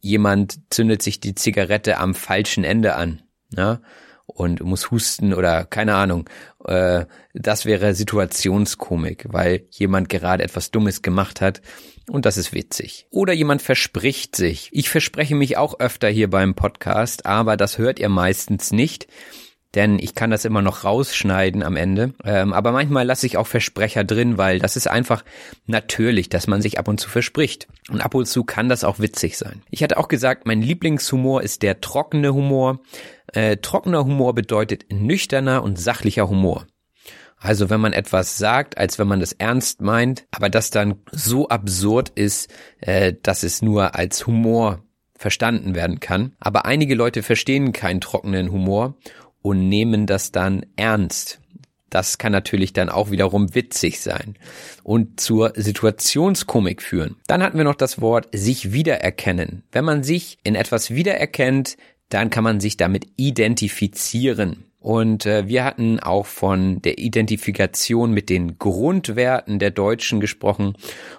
Jemand zündet sich die Zigarette am falschen Ende an. Ja? Und muss husten oder keine Ahnung. Äh, das wäre Situationskomik, weil jemand gerade etwas Dummes gemacht hat und das ist witzig. Oder jemand verspricht sich. Ich verspreche mich auch öfter hier beim Podcast, aber das hört ihr meistens nicht denn ich kann das immer noch rausschneiden am Ende. Ähm, aber manchmal lasse ich auch Versprecher drin, weil das ist einfach natürlich, dass man sich ab und zu verspricht. Und ab und zu kann das auch witzig sein. Ich hatte auch gesagt, mein Lieblingshumor ist der trockene Humor. Äh, trockener Humor bedeutet nüchterner und sachlicher Humor. Also wenn man etwas sagt, als wenn man das ernst meint, aber das dann so absurd ist, äh, dass es nur als Humor verstanden werden kann. Aber einige Leute verstehen keinen trockenen Humor und nehmen das dann ernst. Das kann natürlich dann auch wiederum witzig sein und zur Situationskomik führen. Dann hatten wir noch das Wort sich wiedererkennen. Wenn man sich in etwas wiedererkennt, dann kann man sich damit identifizieren. Und äh, wir hatten auch von der Identifikation mit den Grundwerten der Deutschen gesprochen.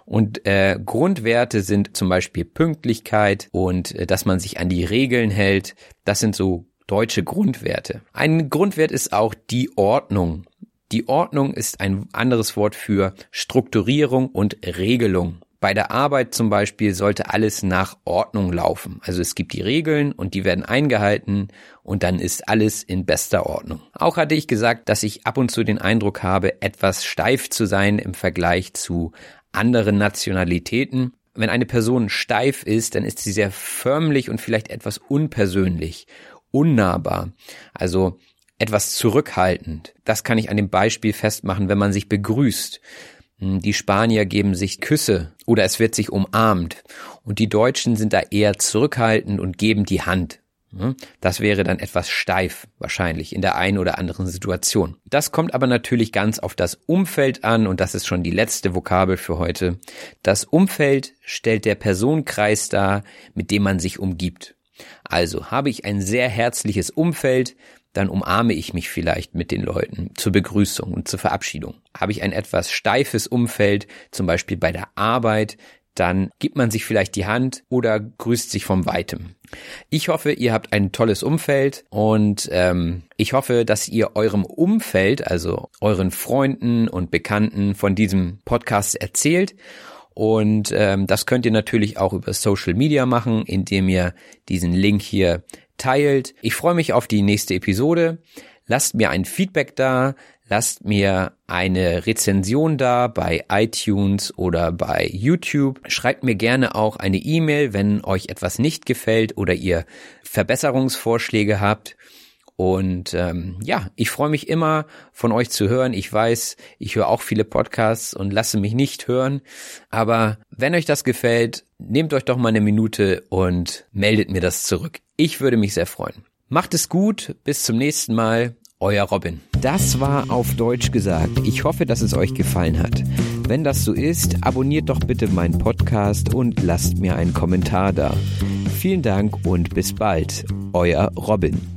Und äh, Grundwerte sind zum Beispiel Pünktlichkeit und äh, dass man sich an die Regeln hält. Das sind so deutsche Grundwerte. Ein Grundwert ist auch die Ordnung. Die Ordnung ist ein anderes Wort für Strukturierung und Regelung. Bei der Arbeit zum Beispiel sollte alles nach Ordnung laufen. Also es gibt die Regeln und die werden eingehalten und dann ist alles in bester Ordnung. Auch hatte ich gesagt, dass ich ab und zu den Eindruck habe, etwas steif zu sein im Vergleich zu anderen Nationalitäten. Wenn eine Person steif ist, dann ist sie sehr förmlich und vielleicht etwas unpersönlich, unnahbar. Also etwas zurückhaltend. Das kann ich an dem Beispiel festmachen, wenn man sich begrüßt. Hm, die Spanier geben sich Küsse oder es wird sich umarmt. Und die Deutschen sind da eher zurückhaltend und geben die Hand. Hm, das wäre dann etwas steif, wahrscheinlich, in der einen oder anderen Situation. Das kommt aber natürlich ganz auf das Umfeld an und das ist schon die letzte Vokabel für heute. Das Umfeld stellt der Personenkreis dar, mit dem man sich umgibt. Also habe ich ein sehr herzliches Umfeld, dann umarme ich mich vielleicht mit den Leuten zur Begrüßung und zur Verabschiedung. Habe ich ein etwas steifes Umfeld, zum Beispiel bei der Arbeit, dann gibt man sich vielleicht die Hand oder grüßt sich vom Weitem. Ich hoffe, ihr habt ein tolles Umfeld und ähm, ich hoffe, dass ihr eurem Umfeld, also euren Freunden und Bekannten von diesem Podcast erzählt. Und ähm, das könnt ihr natürlich auch über Social Media machen, indem ihr diesen Link hier teilt. Ich freue mich auf die nächste Episode. Lasst mir ein Feedback da, lasst mir eine Rezension da bei iTunes oder bei YouTube. Schreibt mir gerne auch eine E-Mail, wenn euch etwas nicht gefällt oder ihr Verbesserungsvorschläge habt. Und ähm, ja, ich freue mich immer von euch zu hören. Ich weiß, ich höre auch viele Podcasts und lasse mich nicht hören. Aber wenn euch das gefällt, nehmt euch doch mal eine Minute und meldet mir das zurück. Ich würde mich sehr freuen. Macht es gut, bis zum nächsten Mal. Euer Robin. Das war auf Deutsch gesagt. Ich hoffe, dass es euch gefallen hat. Wenn das so ist, abonniert doch bitte meinen Podcast und lasst mir einen Kommentar da. Vielen Dank und bis bald. Euer Robin.